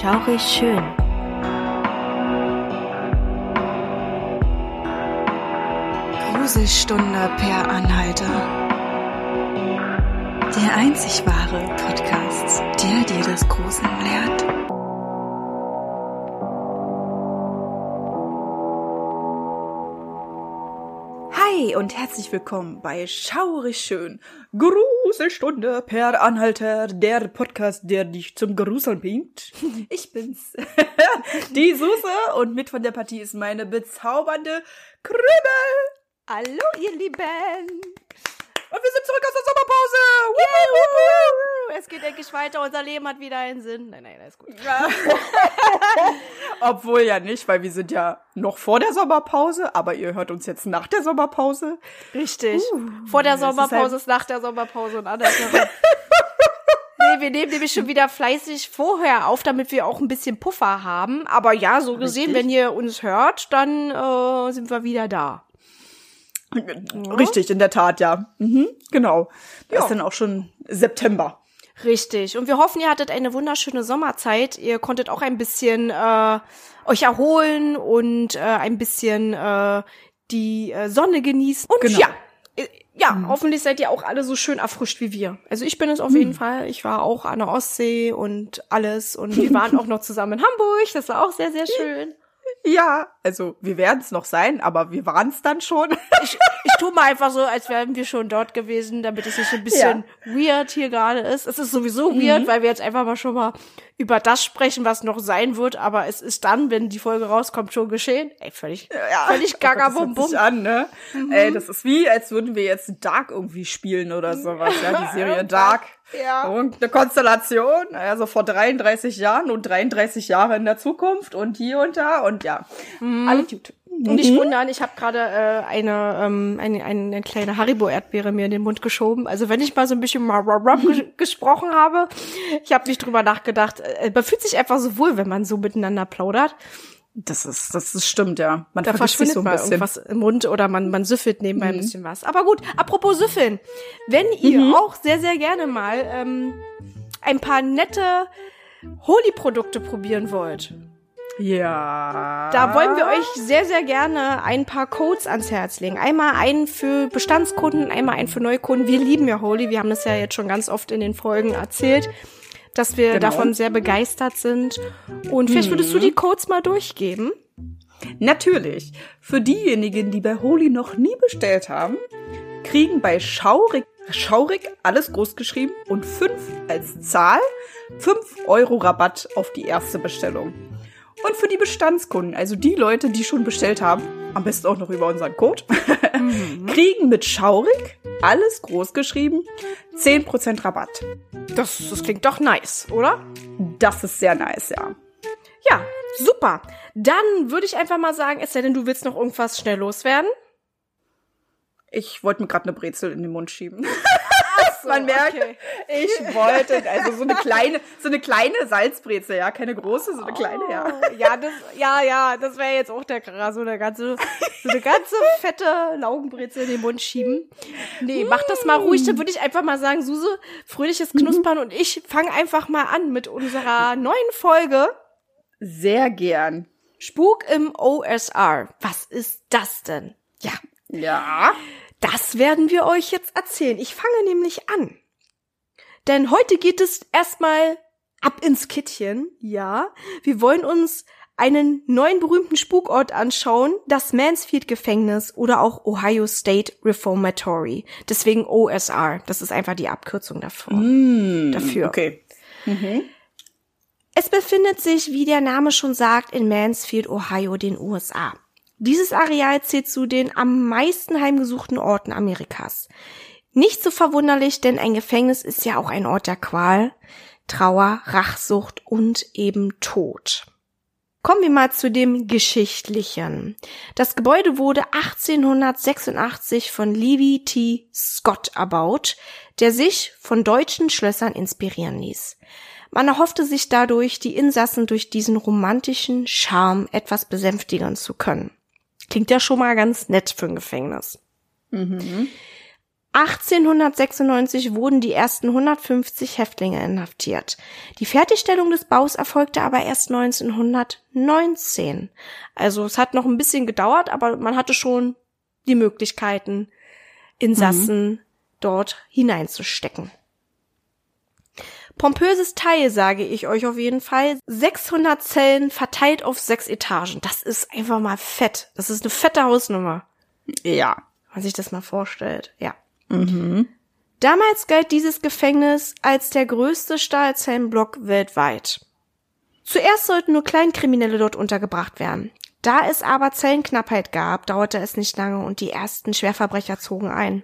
Schaurig schön. Gruselstunde per Anhalter. Der einzig wahre Podcast, der dir das Gruseln lehrt. Hi und herzlich willkommen bei Schaurig Schön. Gruselstunde per Anhalter, der Podcast, der dich zum Gruseln bringt. Ich bin's, die Suse und mit von der Partie ist meine bezaubernde Krümmel. Hallo, ihr Lieben. Und wir sind zurück aus der Sommerpause. Juhu. Es geht endlich weiter. Unser Leben hat wieder einen Sinn. Nein, nein, alles gut. Ja. Obwohl ja nicht, weil wir sind ja noch vor der Sommerpause, aber ihr hört uns jetzt nach der Sommerpause. Richtig. Vor der es ist Sommerpause halt- ist nach der Sommerpause und andersherum. Nee, wir nehmen nämlich schon wieder fleißig vorher auf, damit wir auch ein bisschen Puffer haben. Aber ja, so gesehen, Richtig. wenn ihr uns hört, dann äh, sind wir wieder da. Richtig, in der Tat, ja. Mhm, genau. Da Ja. ist dann auch schon September. Richtig. Und wir hoffen, ihr hattet eine wunderschöne Sommerzeit. Ihr konntet auch ein bisschen äh, euch erholen und äh, ein bisschen äh, die äh, Sonne genießen. Und Genau. ja, äh, ja, hoffentlich seid ihr auch alle so schön erfrischt wie wir. Also ich bin es auf jeden Fall. Ich war auch an der Ostsee und alles. Und wir waren auch noch zusammen in Hamburg. Das war auch sehr, sehr schön. Ja, also wir werden es noch sein, aber wir waren es dann schon. Ich, ich tue mal einfach so, als wären wir schon dort gewesen, damit es nicht ein bisschen weird hier gerade ist. Es ist sowieso weird, weil wir jetzt einfach mal schon mal über das sprechen, was noch sein wird, aber es ist dann, wenn die Folge rauskommt, schon geschehen. Ey, völlig, völlig gaga Oh Gott, bum das an, ne? Mhm. Ey, das ist wie, als würden wir jetzt Dark irgendwie spielen oder sowas, ja, die Serie. Dark. Ja. Und eine Konstellation, also vor 33 Jahren und 33 Jahre in der Zukunft und hier und da und ja, alle gut. Und nicht wundern, ich habe gerade äh, eine, ähm, eine, eine, eine kleine Haribo-Erdbeere mir in den Mund geschoben. Also wenn ich mal so ein bisschen gesprochen habe, ich habe nicht drüber nachgedacht. Äh, man fühlt sich einfach so wohl, wenn man so miteinander plaudert. Das ist, das ist stimmt, ja. Man Da verschwindet so ein mal bisschen. irgendwas im Mund oder man, man süffelt nebenbei Mhm. ein bisschen was. Aber gut, apropos süffeln. Wenn ihr auch sehr, sehr gerne mal ähm, ein paar nette Holy-Produkte probieren wollt, Ja. da wollen wir euch sehr, sehr gerne ein paar Codes ans Herz legen. Einmal einen für Bestandskunden, einmal einen für Neukunden. Wir lieben ja Holy. Wir haben das ja jetzt schon ganz oft in den Folgen erzählt, dass wir Genau. davon sehr begeistert sind. Und vielleicht würdest du die Codes mal durchgeben? Natürlich. Für diejenigen, die bei Holy noch nie bestellt haben, kriegen bei Schaurig, Schaurig alles groß geschrieben und 5 als Zahl 5 Euro Rabatt auf die erste Bestellung. Und für die Bestandskunden, also die Leute, die schon bestellt haben, am besten auch noch über unseren Code, kriegen mit Schaurig alles groß geschrieben 10% Rabatt. Das, das klingt doch nice, oder? Das ist sehr nice, ja. Ja, super. Dann würde ich einfach mal sagen, es denn, du willst noch irgendwas schnell loswerden. Ich wollte mir gerade eine Brezel in den Mund schieben. So, Man merkt, okay. ich wollte, also so eine kleine, so eine kleine Salzbrezel, ja, keine große, so eine kleine, ja. Oh, ja, das, ja, ja, das wäre jetzt auch der Kracher, so eine ganze, so eine ganze fette Laugenbrezel in den Mund schieben. Nee, mach das mal ruhig, dann würde ich einfach mal sagen, Suse, fröhliches Knuspern und ich fange einfach mal an mit unserer neuen Folge Sehr gern. Spuk im OSR. Was ist das denn? Ja, Ja. Das werden wir euch jetzt erzählen. Ich fange nämlich an. Denn heute geht es erstmal ab ins Kittchen, ja. Wir wollen uns einen neuen berühmten Spukort anschauen, das Mansfield Gefängnis oder auch Ohio State Reformatory. Deswegen OSR. Das ist einfach die Abkürzung davor. dafür. Okay. Es befindet sich, wie der Name schon sagt, in Mansfield, Ohio, den USA. Dieses Areal zählt zu den am meisten heimgesuchten Orten Amerikas. Nicht so verwunderlich, denn ein Gefängnis ist ja auch ein Ort der Qual, Trauer, Rachsucht und eben Tod. Kommen wir mal zu dem Geschichtlichen. Das Gebäude wurde 1886 von Levi T. Scott erbaut, der sich von deutschen Schlössern inspirieren ließ. Man erhoffte sich dadurch, die Insassen durch diesen romantischen Charme etwas besänftigen zu können. Klingt ja schon mal ganz nett für ein Gefängnis. 1896 wurden die ersten 150 Häftlinge inhaftiert. Die Fertigstellung des Baus erfolgte aber erst 1919. Also es hat noch ein bisschen gedauert, aber man hatte schon die Möglichkeiten, Insassen mhm. dort hineinzustecken. Pompöses Teil, sage ich euch auf jeden Fall. 600 Zellen verteilt auf sechs Etagen. Das ist einfach mal fett. Das ist eine fette Hausnummer. Ja. Wenn man sich das mal vorstellt. Ja. Mhm. Damals galt dieses Gefängnis als der größte Stahlzellenblock weltweit. Zuerst sollten nur Kleinkriminelle dort untergebracht werden. Da es aber Zellenknappheit gab, dauerte es nicht lange und die ersten Schwerverbrecher zogen ein.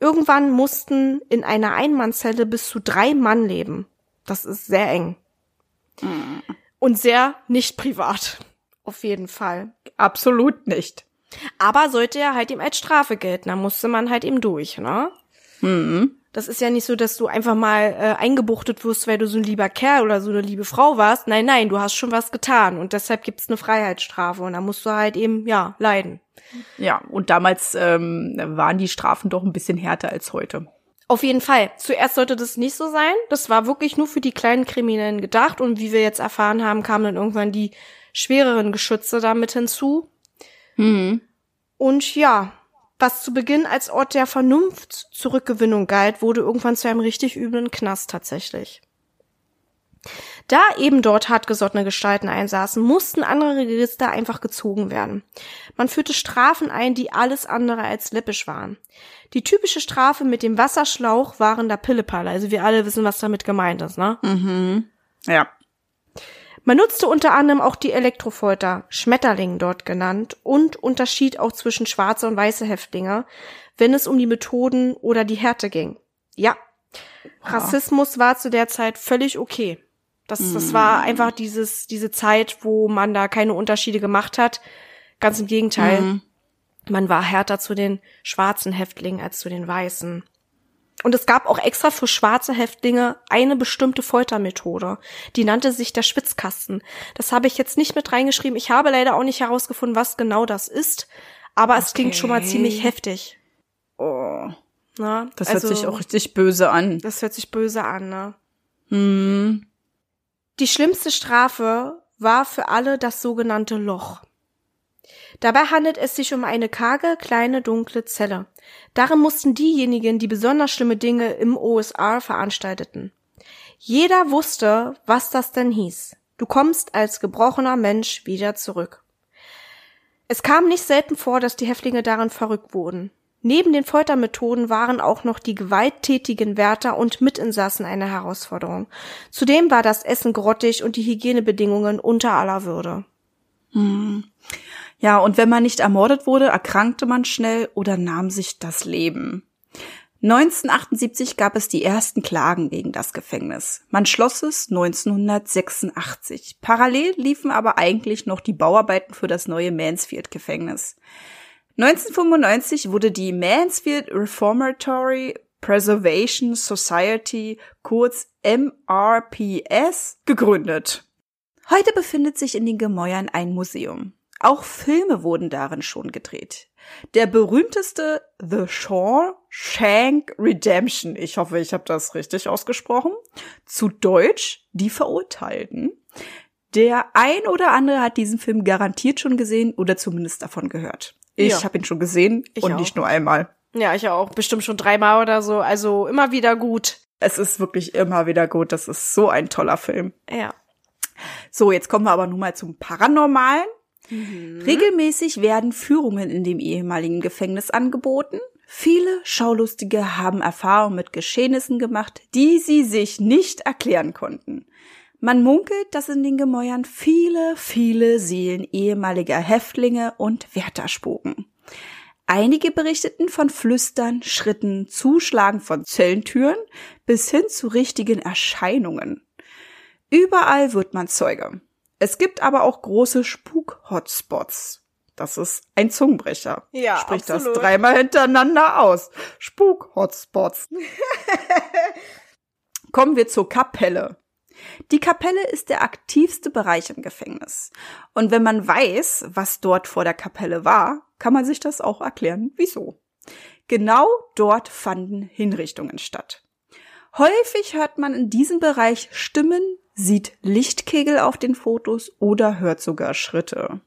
Irgendwann mussten in einer Einmannzelle bis zu drei Mann leben. Das ist sehr eng. Mhm. Und sehr nicht privat. Auf jeden Fall. Absolut nicht. Aber sollte ja halt ihm als Strafe gelten, da musste man halt eben durch, ne? Mhm. Das ist ja nicht so, dass du einfach mal äh, eingebuchtet wirst, weil du so ein lieber Kerl oder so eine liebe Frau warst. Nein, nein, du hast schon was getan und deshalb gibt's eine Freiheitsstrafe und da musst du halt eben, ja, leiden. Ja, und damals ähm, waren die Strafen doch ein bisschen härter als heute. Auf jeden Fall. Zuerst sollte das nicht so sein. Das war wirklich nur für die kleinen Kriminellen gedacht und wie wir jetzt erfahren haben, kamen dann irgendwann die schwereren Geschütze damit hinzu. Mhm. Und ja, was zu Beginn als Ort der Vernunftzurückgewinnung galt, wurde irgendwann zu einem richtig üblen Knast tatsächlich. Da eben dort hartgesottene Gestalten einsaßen, mussten andere Register einfach gezogen werden. Man führte Strafen ein, die alles andere als läppisch waren. Die typische Strafe mit dem Wasserschlauch waren da Pillepalle. Also wir alle wissen, was damit gemeint ist, ne? Mhm. Ja. Man nutzte unter anderem auch die Elektrofolter, Schmetterling dort genannt, und unterschied auch zwischen schwarze und weiße Häftlinge, wenn es um die Methoden oder die Härte ging. Ja, Rassismus war zu der Zeit völlig okay. Das, das war mhm. einfach dieses, diese Zeit, wo man da keine Unterschiede gemacht hat. Ganz im Gegenteil. Mhm. Man war härter zu den schwarzen Häftlingen als zu den weißen. Und es gab auch extra für schwarze Häftlinge eine bestimmte Foltermethode. Die nannte sich der Schwitzkasten. Das habe ich jetzt nicht mit reingeschrieben. Ich habe leider auch nicht herausgefunden, was genau das ist. Aber okay. es klingt schon mal ziemlich heftig. Oh. Na, das also, hört sich auch richtig böse an. Das hört sich böse an, ne? Hm. Die schlimmste Strafe war für alle das sogenannte Loch. Dabei handelt es sich um eine karge, kleine, dunkle Zelle. Darin mussten diejenigen, die besonders schlimme Dinge im OSR veranstalteten. Jeder wusste, was das denn hieß. Du kommst als gebrochener Mensch wieder zurück. Es kam nicht selten vor, dass die Häftlinge darin verrückt wurden. Neben den Foltermethoden waren auch noch die gewalttätigen Wärter und Mitinsassen eine Herausforderung. Zudem war das Essen grottig und die Hygienebedingungen unter aller Würde. Hm. Ja, und wenn man nicht ermordet wurde, erkrankte man schnell oder nahm sich das Leben. 1978 gab es die ersten Klagen gegen das Gefängnis. Man schloss es 1986. Parallel liefen aber eigentlich noch die Bauarbeiten für das neue Mansfield-Gefängnis. 1995 wurde die Mansfield Reformatory Preservation Society, kurz MRPS, gegründet. Heute befindet sich in den Gemäuern ein Museum. Auch Filme wurden darin schon gedreht. Der berühmteste The Shawshank Redemption, ich hoffe, ich habe das richtig ausgesprochen, zu Deutsch Die Verurteilten. Der ein oder andere hat diesen Film garantiert schon gesehen oder zumindest davon gehört. Ich ja. habe ihn schon gesehen ich und auch. nicht nur einmal. Ja, ich auch. Bestimmt schon dreimal oder so. Also immer wieder gut. Es ist wirklich immer wieder gut. Das ist so ein toller Film. Ja. So, jetzt kommen wir aber nun mal zum Paranormalen. Mhm. Regelmäßig werden Führungen in dem ehemaligen Gefängnis angeboten. Viele Schaulustige haben Erfahrungen mit Geschehnissen gemacht, die sie sich nicht erklären konnten. Man munkelt, dass in den Gemäuern viele, viele Seelen ehemaliger Häftlinge und Wärter spuken. Einige berichteten von Flüstern, Schritten, Zuschlagen von Zellentüren bis hin zu richtigen Erscheinungen. Überall wird man Zeuge. Es gibt aber auch große Spuk-Hotspots. Das ist ein Zungenbrecher. Ja, Sprich absolut. das dreimal hintereinander aus. Spuk-Hotspots. Kommen wir zur Kapelle. Die Kapelle ist der aktivste Bereich im Gefängnis. Und wenn man weiß, was dort vor der Kapelle war, kann man sich das auch erklären, wieso. Genau dort fanden Hinrichtungen statt. Häufig hört man in diesem Bereich Stimmen, sieht Lichtkegel auf den Fotos oder hört sogar Schritte.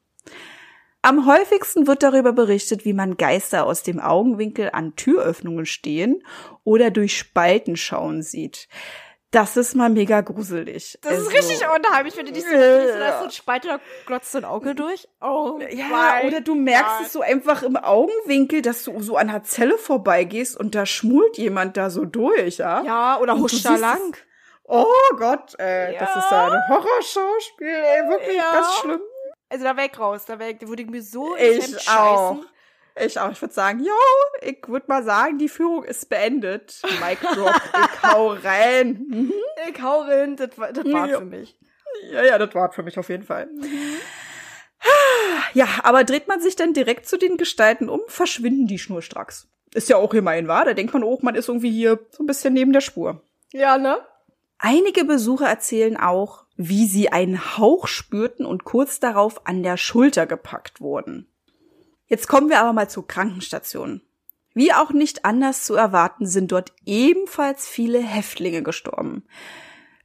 Am häufigsten wird darüber berichtet, wie man Geister aus dem Augenwinkel an Türöffnungen stehen oder durch Spalten schauen sieht. Das ist mal mega gruselig. Das Also- ist richtig unheimlich, wenn du dich so äh, da ist so ein Spalt oder glotzt so ein Auge durch. Oh, Ja, oder du merkst Gott. es so einfach im Augenwinkel, dass du so an der Zelle vorbeigehst und da schmult jemand da so durch, ja? Ja, oder huscht da lang. es- Oh Gott, ey, das Ja. ist ja ein Horrorschauspiel, ey, wirklich Ja. ganz schlimm. Also da weg raus, da weg, da würde ich mir so Ich auch. scheißen. Ich auch, ich würde sagen, jo, ich würde mal sagen, die Führung ist beendet. Mic drop, ich hau rein. Mhm. Ich hau rein, das, war- das war Ja. für mich. Ja, ja, das war für mich auf jeden Fall. Ja, aber dreht man sich dann direkt zu den Gestalten um, verschwinden die schnurstracks. Ist ja auch immerhin wahr, da denkt man auch, man ist irgendwie hier so ein bisschen neben der Spur. Ja, ne? Einige Besucher erzählen auch, wie sie einen Hauch spürten und kurz darauf an der Schulter gepackt wurden. Jetzt kommen wir aber mal zur Krankenstation. Wie auch nicht anders zu erwarten, sind dort ebenfalls viele Häftlinge gestorben.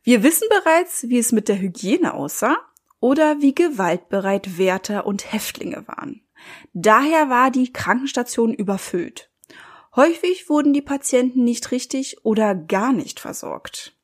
Wir wissen bereits, wie es mit der Hygiene aussah oder wie gewaltbereit Wärter und Häftlinge waren. Daher war die Krankenstation überfüllt. Häufig wurden die Patienten nicht richtig oder gar nicht versorgt.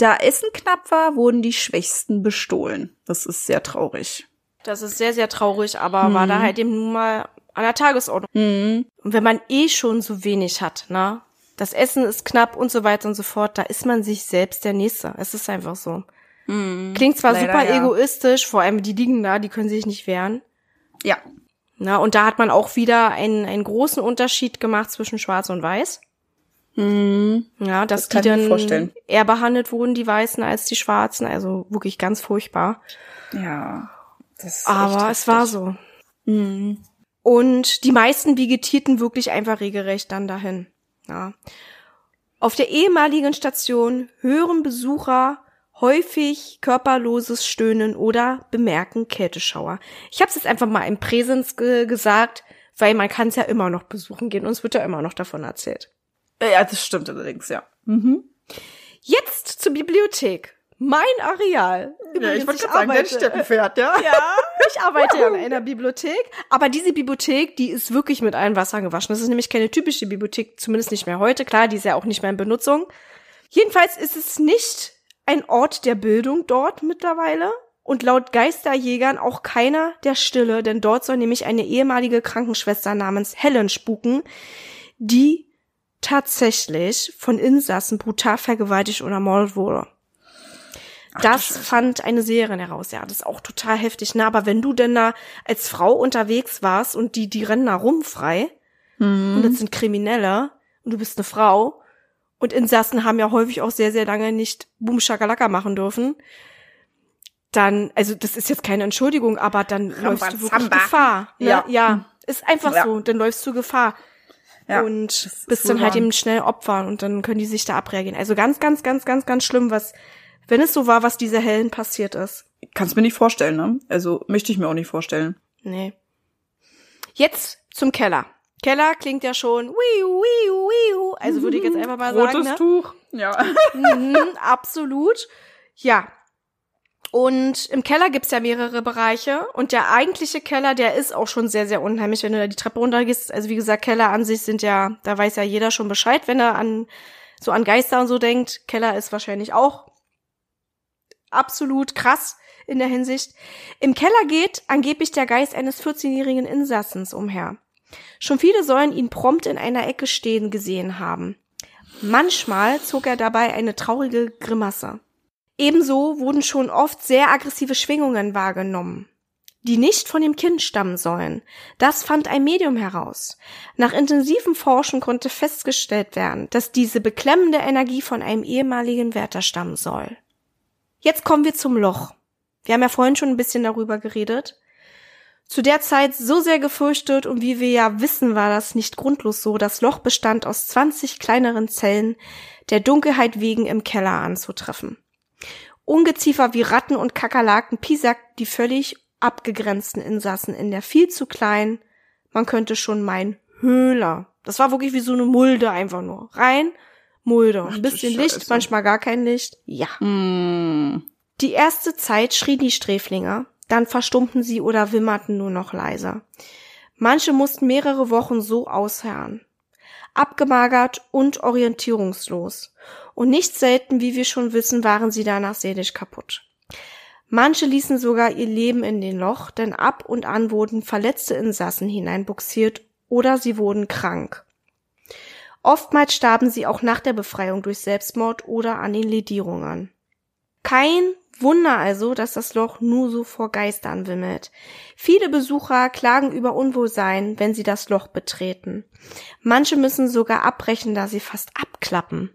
Da Essen knapp war, wurden die Schwächsten bestohlen. Das ist sehr traurig. Das ist sehr, sehr traurig, aber war da halt eben nun mal an der Tagesordnung. Und wenn man eh schon so wenig hat, ne? Das Essen ist knapp und so weiter und so fort, da ist man sich selbst der Nächste. Es ist einfach so. Klingt zwar Leider, super ja. egoistisch, vor allem die liegen da, die können sich nicht wehren. Ja. Na, und da hat man auch wieder einen, einen großen Unterschied gemacht zwischen Schwarz und Weiß. Ja, dass Das kann die ich mir dann vorstellen. eher behandelt wurden, die Weißen, als die Schwarzen. Also wirklich ganz furchtbar. Ja. Das ist Aber es war so. Und die meisten vegetierten wirklich einfach regelrecht dann dahin. Ja. Auf der ehemaligen Station hören Besucher häufig körperloses Stöhnen oder bemerken Kälteschauer. Ich habe es jetzt einfach mal im Präsens ge gesagt, weil man kann es ja immer noch besuchen gehen und es wird ja immer noch davon erzählt. Ja, das stimmt allerdings, ja. Jetzt zur Bibliothek. Mein Areal. Übrigens, arbeite- Steppenpferd, ja. Ja, ich arbeite ja in einer Bibliothek, aber diese Bibliothek, die ist wirklich mit allen Wassern gewaschen. Das ist nämlich keine typische Bibliothek, zumindest nicht mehr heute. Klar, die ist ja auch nicht mehr in Benutzung. Jedenfalls ist es nicht ein Ort der Bildung dort mittlerweile und laut Geisterjägern auch keiner der Stille, denn dort soll nämlich eine ehemalige Krankenschwester namens Helen spuken, die tatsächlich von Insassen brutal vergewaltigt oder ermordet wurde. das fand eine Seherin heraus. Ja, das ist auch total heftig. Ne? Aber wenn du denn da als Frau unterwegs warst und die, die rennen da rum frei und das sind Kriminelle und du bist eine Frau und Insassen haben ja häufig auch sehr, sehr lange nicht Boom Shakalaka machen dürfen, dann, also das ist jetzt keine Entschuldigung, aber dann läufst du wirklich. Gefahr. Ne? Ja. ja, ist einfach Ja. so, dann läufst du Gefahr. Ja, und bist ist dann halt eben schnell Opfer und dann können die sich da abreagieren. Also ganz, ganz, ganz, ganz, ganz schlimm, was, wenn es so war, was dieser Helen passiert ist. Kannst mir nicht vorstellen, ne? Also möchte ich mir auch nicht vorstellen. Nee. Jetzt zum Keller. Keller klingt ja schon wiu, wiu, wiu. Also würde ich jetzt einfach mal sagen, ne? Tuch. Ja. Mhm, absolut. Ja. Und im Keller gibt's ja mehrere Bereiche. Und der eigentliche Keller, der ist auch schon sehr, sehr unheimlich, wenn du da die Treppe runtergehst. Also wie gesagt, Keller an sich sind ja, da weiß ja jeder schon Bescheid, wenn er an so an Geister und so denkt. Keller ist wahrscheinlich auch absolut krass in der Hinsicht. Im Keller geht angeblich der Geist eines 14-jährigen Insassens umher. Schon viele sollen ihn prompt in einer Ecke stehen gesehen haben. Manchmal zog er dabei eine traurige Grimasse. Ebenso wurden schon oft sehr aggressive Schwingungen wahrgenommen, die nicht von dem Kind stammen sollen. Das fand ein Medium heraus. Nach intensivem Forschen konnte festgestellt werden, dass diese beklemmende Energie von einem ehemaligen Wärter stammen soll. Jetzt kommen wir zum Loch. Wir haben ja vorhin schon ein bisschen darüber geredet. Zu der Zeit so sehr gefürchtet und wie wir ja wissen, war das nicht grundlos so. Das Loch bestand aus 20 kleineren Zellen, der Dunkelheit wegen im Keller anzutreffen. Ungeziefer wie Ratten und Kakerlaken piesackt die völlig abgegrenzten Insassen in der viel zu kleinen, man könnte schon meinen, Höhle Das war wirklich wie so eine Mulde einfach nur. Rein, Mulde. Ach Ein bisschen Licht, Scheiße. manchmal gar kein Licht. Ja. Mm. Die erste Zeit schrien die Sträflinge, dann verstummten sie oder wimmerten nur noch leiser. Manche mussten mehrere Wochen so ausharren. Abgemagert und orientierungslos. Und nicht selten, wie wir schon wissen, waren sie danach seelisch kaputt. Manche ließen sogar ihr Leben in den Loch, denn ab und an wurden verletzte Insassen hineinbuxiert oder sie wurden krank. Oftmals starben sie auch nach der Befreiung durch Selbstmord oder an den Ledierungen. Kein Wunder also, dass das Loch nur so vor Geistern wimmelt. Viele Besucher klagen über Unwohlsein, wenn sie das Loch betreten. Manche müssen sogar abbrechen, da sie fast abklappen.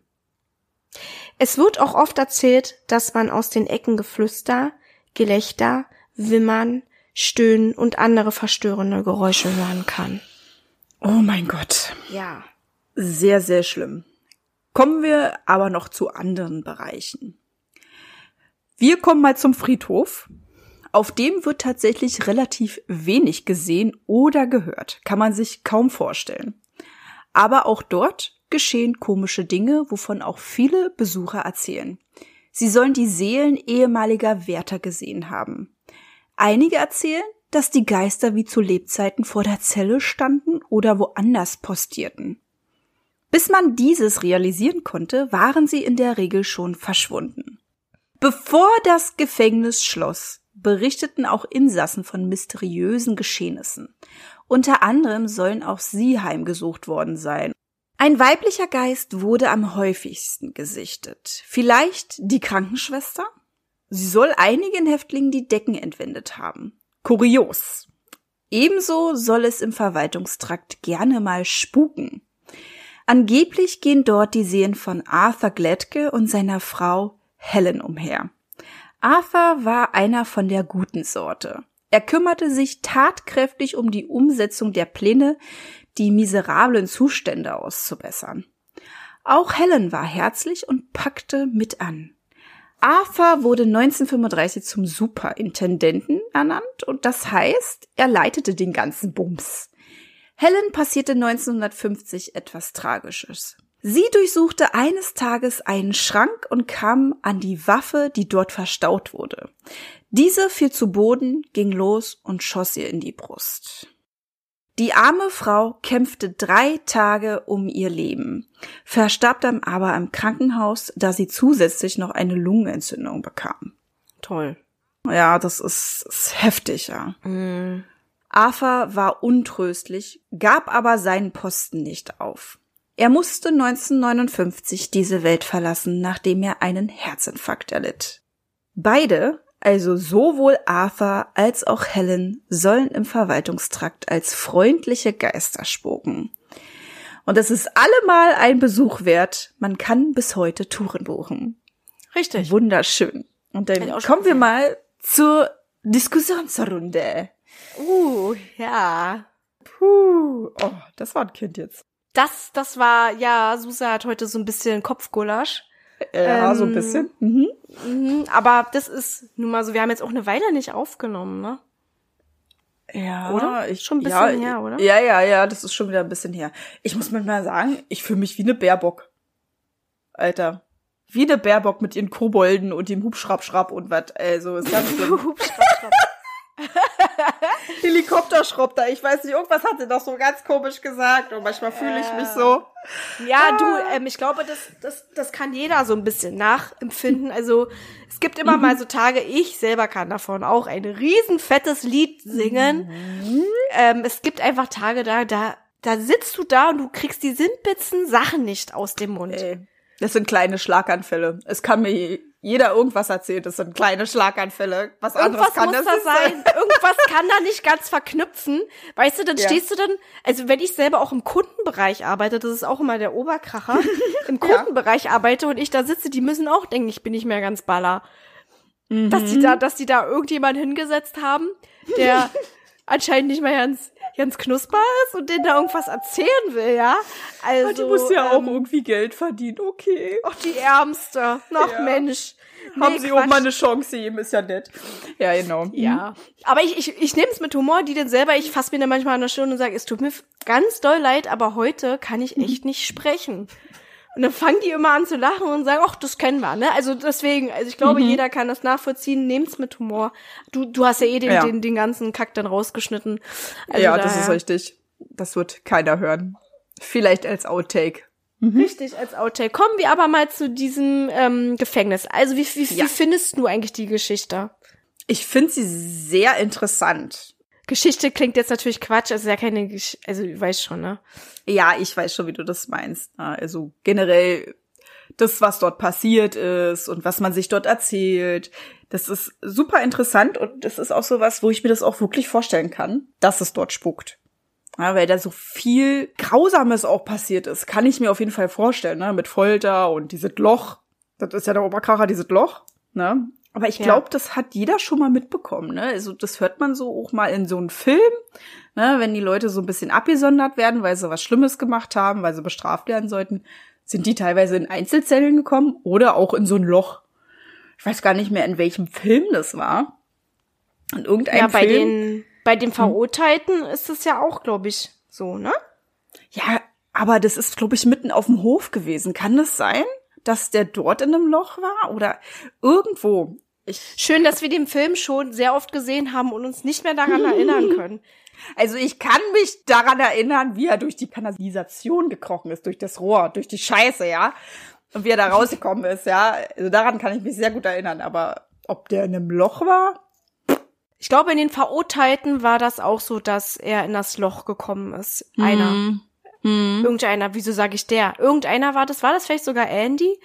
Es wird auch oft erzählt, dass man aus den Ecken Geflüster, Gelächter, Wimmern, Stöhnen und andere verstörende Geräusche hören kann. Oh mein Gott. Ja. Sehr, sehr schlimm. Kommen wir aber noch zu anderen Bereichen. Wir kommen mal zum Friedhof. Auf dem wird tatsächlich relativ wenig gesehen oder gehört. Kann man sich kaum vorstellen. Aber auch dort geschehen komische Dinge, wovon auch viele Besucher erzählen. Sie sollen die Seelen ehemaliger Wärter gesehen haben. Einige erzählen, dass die Geister wie zu Lebzeiten vor der Zelle standen oder woanders postierten. Bis man dieses realisieren konnte, waren sie in der Regel schon verschwunden. Bevor das Gefängnis schloss, berichteten auch Insassen von mysteriösen Geschehnissen. Unter anderem sollen auch sie heimgesucht worden sein. Ein weiblicher Geist wurde am häufigsten gesichtet. Vielleicht die Krankenschwester? Sie soll einigen Häftlingen die Decken entwendet haben. Kurios. Ebenso soll es im Verwaltungstrakt gerne mal spuken. Angeblich gehen dort die Seelen von Arthur Glättke und seiner Frau Helen umher. Arthur war einer von der guten Sorte. Er kümmerte sich tatkräftig um die Umsetzung der Pläne, die miserablen Zustände auszubessern. Auch Helen war herzlich und packte mit an. Arthur wurde 1935 zum Superintendenten ernannt und das heißt, er leitete den ganzen Bums. Helen passierte 1950 etwas Tragisches. Sie durchsuchte eines Tages einen Schrank und kam an die Waffe, die dort verstaut wurde. Diese fiel zu Boden, ging los und schoss ihr in die Brust. Die arme Frau kämpfte drei Tage um ihr Leben, verstarb dann aber im Krankenhaus, da sie zusätzlich noch eine Lungenentzündung bekam. Toll. Ja, das ist, ist heftig, ja. Mm. Arthur war untröstlich, gab aber seinen Posten nicht auf. Er musste 1959 diese Welt verlassen, nachdem er einen Herzinfarkt erlitt. Beide, also sowohl Arthur als auch Helen, sollen im Verwaltungstrakt als freundliche Geister spuken. Und es ist allemal ein Besuch wert. Man kann bis heute Touren buchen. Richtig. Wunderschön. Und dann kommen wir mal zur Diskussionsrunde. Uh, ja. Puh. Oh, das war ein Kind jetzt. Das, das war, ja, Susa hat heute so ein bisschen Kopfgulasch. Ja, so ein Ähm, bisschen. Mhm. Mhm, aber das ist nun mal so, wir haben jetzt auch eine Weile nicht aufgenommen, ne? Ja, Oder? Ich, Schon ein bisschen ja, her, oder? Ja, ja, ja, das ist schon wieder ein bisschen her. Ich muss mal sagen, ich fühle mich wie eine Bärbock. Alter. Wie eine Bärbock mit ihren Kobolden und dem Hubschrapp-Schrapp und was. Also, ist ganz schlimm. da. Ich weiß nicht, irgendwas hat sie doch so ganz komisch gesagt. Und manchmal fühle ich mich so. Ja, Ah. du, ähm, ich glaube, das, das, das kann jeder so ein bisschen nachempfinden. Also es gibt immer mal so Tage, ich selber kann davon auch ein riesen fettes Lied singen. Ähm, es gibt einfach Tage da, da, da sitzt du da und du kriegst die sinnbitzen Sachen nicht aus dem Mund. Ey, das sind kleine Schlaganfälle. Es kann mir jeder irgendwas erzählen. Das sind kleine Schlaganfälle. Was anderes Irgendwas kann muss das da sein. Irgendwas kann da nicht ganz verknüpfen. Weißt du, dann Ja. stehst du dann, also wenn ich selber auch im Kundenbereich arbeite, das ist auch immer der Oberkracher, im Kundenbereich arbeite und ich da sitze, die müssen auch denken, ich bin nicht mehr ganz baller. Dass die da, dass die da irgendjemand hingesetzt haben, der anscheinend nicht mehr ganz, ganz knusper ist und denen da irgendwas erzählen will, ja. Also, Ah, die muss ja auch ähm, irgendwie Geld verdienen, okay. Ach, die Ärmste. Noch Ja. Mensch. Haben sie Quatsch. auch mal eine Chance ihm, ist ja nett. Ja, genau. Ja. Aber ich, ich, ich nehme es mit Humor, die denn selber, ich fasse mir dann manchmal an der Stirn und sage, es tut mir ganz doll leid, aber heute kann ich echt nicht sprechen. Und dann fangen die immer an zu lachen und sagen, ach, das kennen wir, ne? Also deswegen, also ich glaube, jeder kann das nachvollziehen, nehmt's mit Humor. Du, du hast ja eh den, Ja. den, den ganzen Kack dann rausgeschnitten. Also ja, das ist daher- richtig. Das wird keiner hören. Vielleicht als Outtake. Richtig, als Outtake. Kommen wir aber mal zu diesem ähm, Gefängnis. Also wie, wie, Ja. wie findest du eigentlich die Geschichte? Ich finde sie sehr interessant. Geschichte klingt jetzt natürlich Quatsch, also ja keine, Gesch also du weißt schon, ne? Ja, ich weiß schon, wie du das meinst. Also generell das, was dort passiert ist und was man sich dort erzählt. Das ist super interessant und das ist auch so was, wo ich mir das auch wirklich vorstellen kann, dass es dort spukt. Ja, weil da so viel Grausames auch passiert ist, kann ich mir auf jeden Fall vorstellen, ne? Mit Folter und dieses Loch. Das ist ja der Oberkracher, dieses Loch, ne? Aber ich Ja. glaube, das hat jeder schon mal mitbekommen, ne? Also das hört man so auch mal in so einem Film, ne? Wenn die Leute so ein bisschen abgesondert werden, weil sie was Schlimmes gemacht haben, weil sie bestraft werden sollten, sind die teilweise in Einzelzellen gekommen oder auch in so ein Loch. Ich weiß gar nicht mehr, in welchem Film das war. In irgendeinem Ja, bei Film. den, bei den Verurteilten ist es ja auch, glaube ich, so, ne? Ja, aber das ist, glaube ich, mitten auf dem Hof gewesen. Kann das sein, dass der dort in einem Loch war? Oder irgendwo? Ich, Schön, dass wir den Film schon sehr oft gesehen haben und uns nicht mehr daran erinnern können. also ich kann mich daran erinnern, wie er durch die Kanalisation gekrochen ist, durch das Rohr, durch die Scheiße, ja. Und wie er da rausgekommen ist, ja. Also daran kann ich mich sehr gut erinnern. Aber ob der in einem Loch war? Ich glaube, in den Verurteilten war das auch so, dass er in das Loch gekommen ist. Einer. Irgendeiner, wieso sage ich der? Irgendeiner war das, war das vielleicht sogar Andy?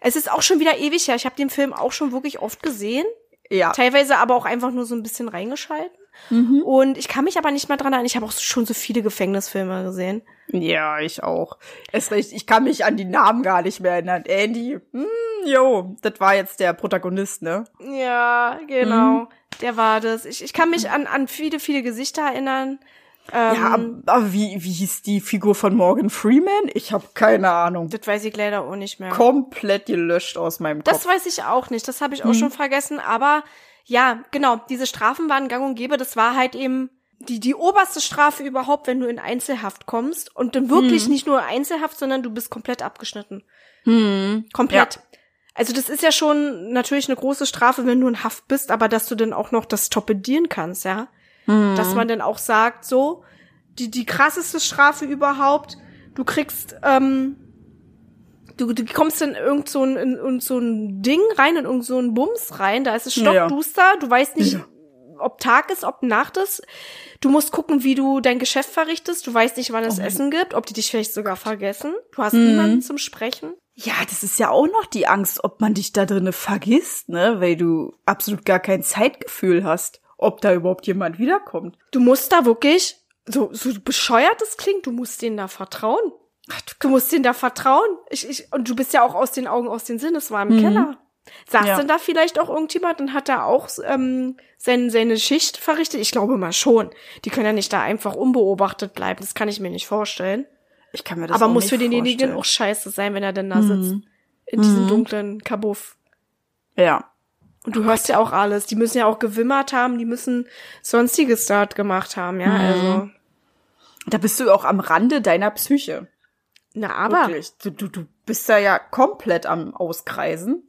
Es ist auch schon wieder ewig her. Ich habe den Film auch schon wirklich oft gesehen. Ja. Teilweise aber auch einfach nur so ein bisschen reingeschalten. Und ich kann mich aber nicht mehr dran erinnern. Ich habe auch schon so viele Gefängnisfilme gesehen. Ja, ich auch. Es recht, ich kann mich an die Namen gar nicht mehr erinnern. Andy, hm, jo, das war jetzt der Protagonist, ne? Ja, genau. Der war das. Ich, ich kann mich an, an viele, viele Gesichter erinnern. Ähm, Ja, aber, wie, wie hieß die Figur von Morgan Freeman? Ich habe keine Ahnung. das weiß ich leider auch nicht mehr. Komplett gelöscht aus meinem Das Kopf. weiß ich auch nicht. Das habe ich auch Mhm. schon vergessen. Aber ja, genau, diese Strafen waren gang und gäbe. Das war halt eben die, die oberste Strafe überhaupt, wenn du in Einzelhaft kommst. Und dann Mhm. wirklich nicht nur Einzelhaft, sondern du bist komplett abgeschnitten. Komplett. Also das ist ja schon natürlich eine große Strafe, wenn du in Haft bist, aber dass du dann auch noch das torpedieren kannst, ja. Mhm. Dass man dann auch sagt, so, die, die krasseste Strafe überhaupt, du kriegst, ähm, du, du kommst in irgend so ein, in, in so ein Ding rein, in irgend so ein Bums rein, da ist es Ja. stockduster, du weißt nicht, Ja. ob Tag ist, ob Nacht ist. Du musst gucken, wie du dein Geschäft verrichtest. Du weißt nicht, wann es Essen gibt, ob die dich vielleicht sogar vergessen. Du hast niemanden zum Sprechen. Ja, das ist ja auch noch die Angst, ob man dich da drinne vergisst, ne? Weil du absolut gar kein Zeitgefühl hast, ob da überhaupt jemand wiederkommt. Du musst da wirklich, so, so bescheuert es klingt, du musst denen da vertrauen. Du musst denen da vertrauen. Ich, ich, und du bist ja auch aus den Augen, aus den Sinn. Es war im Keller. Saß Ja. denn da vielleicht auch irgendjemand und hat da auch ähm, sein, seine Schicht verrichtet? Ich glaube mal schon. Die können ja nicht da einfach unbeobachtet bleiben. Das kann ich mir nicht vorstellen. Ich kann mir das Aber auch muss für denjenigen auch scheiße sein, wenn er denn da sitzt. In diesem dunklen Kabuff. Ja. Und du hörst ja auch alles. Die müssen ja auch gewimmert haben, die müssen sonstiges dort gemacht haben, ja. Also. Da bist du auch am Rande deiner Psyche. Na, aber. Wirklich. Du, du, du bist da ja komplett am Auskreisen.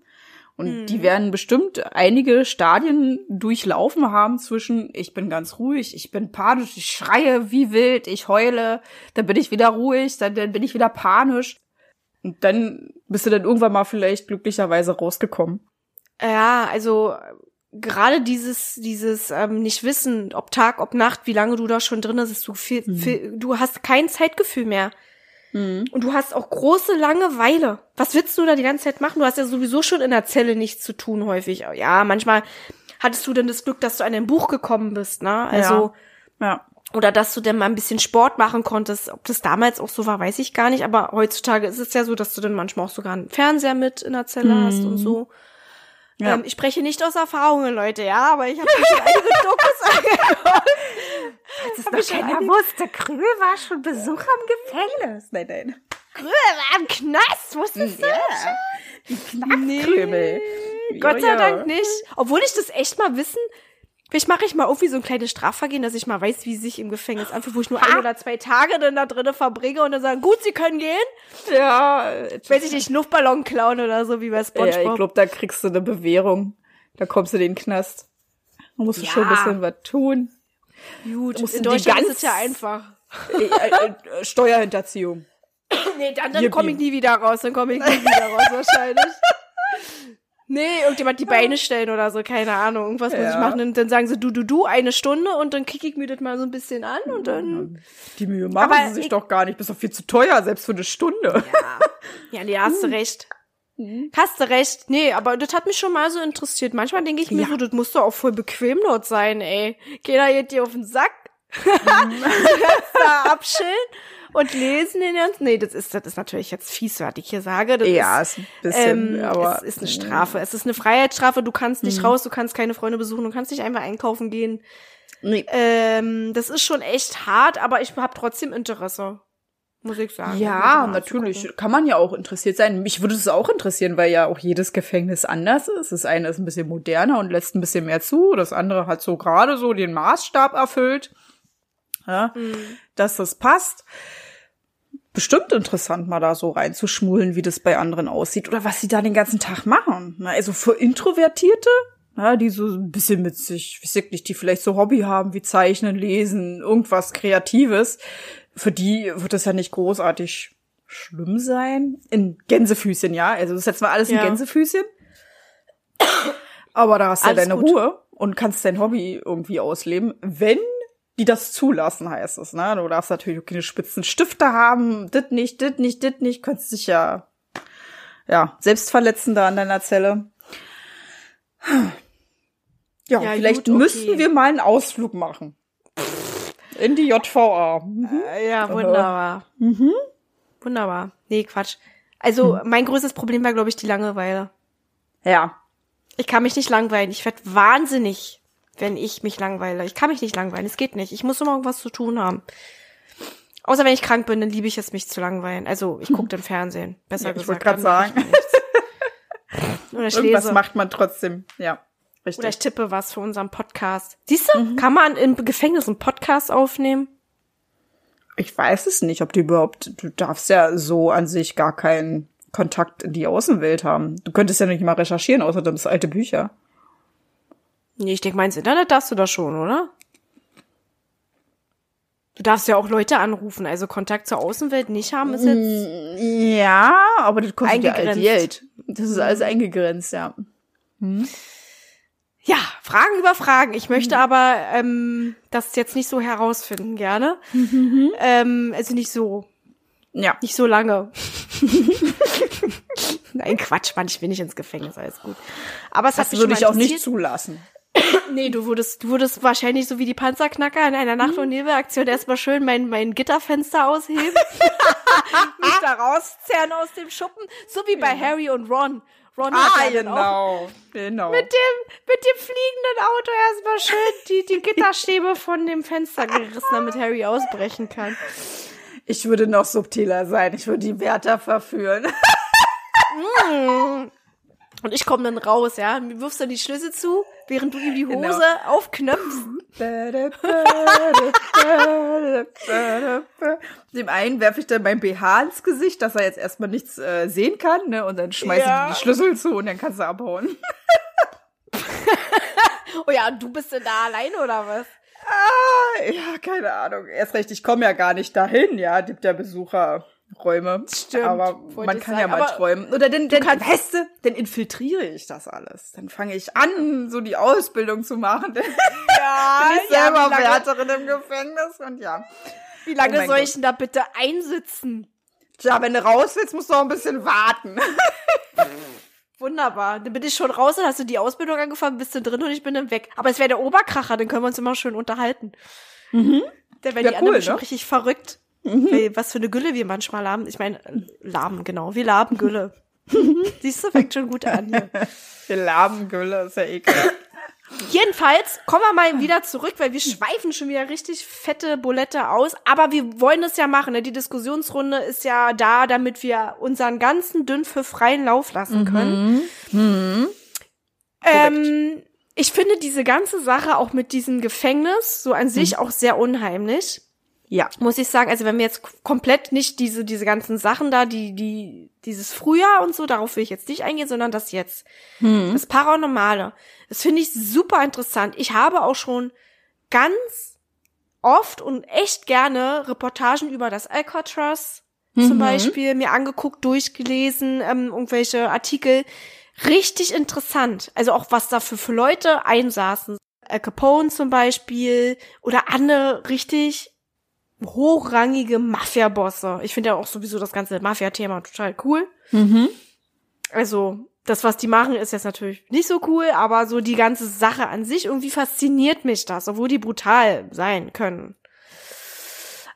Und die werden bestimmt einige Stadien durchlaufen haben zwischen, ich bin ganz ruhig, ich bin panisch, ich schreie wie wild, ich heule, dann bin ich wieder ruhig, dann, dann bin ich wieder panisch. Und dann bist du dann irgendwann mal vielleicht glücklicherweise rausgekommen. Ja, also äh, gerade dieses, dieses ähm, nicht wissen, ob Tag, ob Nacht, wie lange du da schon drin bist, du viel, viel, du hast kein Zeitgefühl mehr. Und du hast auch große Langeweile. Was willst du da die ganze Zeit machen? Du hast ja sowieso schon in der Zelle nichts zu tun häufig. Ja, manchmal hattest du dann das Glück, dass du an ein Buch gekommen bist, ne? Also, Ja. oder dass du dann mal ein bisschen Sport machen konntest. Ob das damals auch so war, weiß ich gar nicht. Aber heutzutage ist es ja so, dass du dann manchmal auch sogar einen Fernseher mit in der Zelle hast und so. Ja. Ähm, ich spreche nicht aus Erfahrungen, Leute, ja, aber ich habe schon einige Dokus angeguckt. Das Hab ich schon einige- wusste, Krüll war schon Besuch am Gefängnis. Nein, nein. Krüll war im Knast, wusstest du? Ja. Die Knastkrümel. Gott sei Ja, ja. Dank nicht. Obwohl ich das echt mal wissen, vielleicht mache ich mal irgendwie so ein kleines Strafvergehen, dass ich mal weiß, wie sich im Gefängnis anfühlt, wo ich nur ein oder zwei Tage dann da drinnen verbringe und dann sagen, gut, sie können gehen. Ja, Weiß ich nicht, Luftballon klauen oder so, wie bei ja Spongebob. ich glaube, da kriegst du eine Bewährung. Da kommst du in den Knast. Da musst du Ja. schon ein bisschen was tun. Gut, in Deutschland ist es ja einfach. Äh, äh, äh, Steuerhinterziehung. Nee, dann, dann komme ich nie wieder raus, dann komme ich nie wieder raus wahrscheinlich. Nee, irgendjemand die Beine stellen oder so, keine Ahnung. Irgendwas muss Ja. ich machen. Und dann sagen sie, du, du, du, eine Stunde und dann kicke ich mir das mal so ein bisschen an und dann. Die Mühe machen Aber sie sich ich- doch gar nicht. Bist doch viel zu teuer, selbst für eine Stunde. Ja, nee, hast du recht. Hast du recht. Nee, aber das hat mich schon mal so interessiert. Manchmal denke ich mir Ja. so, das muss doch auch voll bequem dort sein, ey. Keiner geht dir auf den Sack. du kannst da abschillen und lesen den ganzen. Nee, das ist, das ist natürlich jetzt fies, was ich hier sage. Das Ja, ist, ein bisschen, ähm, aber. es ist eine Strafe. Es ist eine Freiheitsstrafe. Du kannst nicht raus, du kannst keine Freunde besuchen, du kannst nicht einfach einkaufen gehen. Nee. Ähm, das ist schon echt hart, aber ich habe trotzdem Interesse. Muss ich sagen. Ja, natürlich. Kann man ja auch interessiert sein. Mich würde es auch interessieren, weil ja auch jedes Gefängnis anders ist. Das eine ist ein bisschen moderner und lässt ein bisschen mehr zu. Das andere hat so gerade so den Maßstab erfüllt. Ja, dass das passt. Bestimmt interessant, mal da so reinzuschmulen, wie das bei anderen aussieht oder was sie da den ganzen Tag machen. Na, Also für Introvertierte, ja, die so ein bisschen mit sich, wie ich nicht, die vielleicht so Hobby haben, wie Zeichnen, Lesen, irgendwas Kreatives, für die wird das ja nicht großartig schlimm sein. In Gänsefüßchen, ja. Also das setzen wir alles in Ja. Gänsefüßchen. Aber da hast du ja Alles deine gut. Ruhe und kannst dein Hobby irgendwie ausleben, wenn die das zulassen, heißt es. Ne? Du darfst natürlich keine spitzen Stifte haben, dit nicht, dit nicht, dit nicht, könntest dich ja, ja selbst verletzen da an deiner Zelle. Ja, Ja, vielleicht gut, okay. müssten wir mal einen Ausflug machen. In die JVA. Mhm. Äh, Ja, wunderbar. Wunderbar. Nee, Quatsch. Also, mein größtes Problem war, glaube ich, die Langeweile. Ja. Ich kann mich nicht langweilen. Ich werde wahnsinnig, wenn ich mich langweile. Ich kann mich nicht langweilen. Es geht nicht. Ich muss immer irgendwas zu tun haben. Außer wenn ich krank bin, dann liebe ich es, mich zu langweilen. Also, ich gucke dann Fernsehen. Besser Ja, ich gesagt. wollte gerade sagen. ich. Oder ich Irgendwas lese. macht man trotzdem. Ja. Richtig. Oder ich tippe was für unseren Podcast. Siehst du, Mhm. kann man im Gefängnis einen Podcast aufnehmen? Ich weiß es nicht, ob du überhaupt, du darfst ja so an sich gar keinen Kontakt in die Außenwelt haben. Du könntest ja nicht mal recherchieren, außer das alte Bücher. Nee, ich denke mal, ins Internet darfst du das schon, oder? Du darfst ja auch Leute anrufen, also Kontakt zur Außenwelt nicht haben ist jetzt. Ja, aber das kostet ja. Geld. Das ist alles eingegrenzt, ja. Ja, Fragen über Fragen. Ich möchte aber ähm, das jetzt nicht so herausfinden, gerne. Ähm, also nicht so, Ja. nicht so lange. Nein, Quatsch, Mann, ich will nicht ins Gefängnis, alles gut. Aber es hat Das mich würde ich auch nicht zulassen. Nee, du wurdest, du wurdest wahrscheinlich so wie die Panzerknacker in einer Nacht- und Nebelaktion erstmal schön mein, mein Gitterfenster ausheben. Mich da rauszerren aus dem Schuppen. So wie bei Harry und Ron. Ron Ah, ja genau. Genau. mit dem, mit dem fliegenden Auto erstmal schön die, die Gitterstäbe von dem Fenster gerissen, damit Harry ausbrechen kann. Ich würde noch subtiler sein. Ich würde die Wärter verführen. Und ich komme dann raus, ja. Wirfst dann die Schlüssel zu, während du ihm die Hose Genau. aufknöpfst. Dem einen werfe ich dann mein BH ins Gesicht, dass er jetzt erstmal nichts äh, sehen kann, ne? Und dann schmeiße Ja. ich die Schlüssel zu und dann kannst du abhauen. Oh ja, und du bist denn da alleine oder was? Ah, ja, keine Ahnung. Erst recht, ich komme ja gar nicht dahin, ja, gibt ja Besucherräume. Stimmt, Aber man kann sagen. ja mal träumen. Oder dann, dann, weißt du, dann infiltriere ich das alles. Dann fange ich an, so die Ausbildung zu machen. Dann Ja, bin ich ja, selber lange, Wärterin im Gefängnis und ja. wie lange Oh soll ich denn da bitte einsitzen? Tja, wenn du raus willst, musst du auch ein bisschen warten. Wunderbar. Dann bin ich schon raus, dann hast du die Ausbildung angefangen, bist du drin und ich bin dann weg. Aber es wäre der Oberkracher, dann können wir uns immer schön unterhalten. Mhm. Dann werden Ja, die cool, anderen bestimmt ne? richtig verrückt. Weil, was für eine Gülle wir manchmal haben. Ich meine, laben, genau. Wir laben Gülle. Siehst du, fängt schon gut an hier. Wir laben Gülle, ist ja ekelhaft. Jedenfalls kommen wir mal wieder zurück, weil wir schweifen schon wieder richtig fette Bulette aus. Aber wir wollen es ja machen. Ne? Die Diskussionsrunde ist ja da, damit wir unseren ganzen Dünn für freien Lauf lassen können. Mhm. Ähm, ich finde diese ganze Sache auch mit diesem Gefängnis so an sich auch sehr unheimlich. Ja. Muss ich sagen, also wenn wir jetzt komplett nicht diese, diese ganzen Sachen da, die, die, dieses Frühjahr und so, darauf will ich jetzt nicht eingehen, sondern das jetzt. Das Paranormale. Das finde ich super interessant. Ich habe auch schon ganz oft und echt gerne Reportagen über das Alcatraz zum Beispiel mir angeguckt, durchgelesen, ähm, irgendwelche Artikel. Richtig interessant. Also auch was da für, für Leute einsaßen. Al Capone zum Beispiel oder andere richtig hochrangige Mafia-Bosse. Ich finde ja auch sowieso das ganze Mafia-Thema total cool. Also, das, was die machen, ist jetzt natürlich nicht so cool, aber so die ganze Sache an sich, irgendwie fasziniert mich das, obwohl die brutal sein können.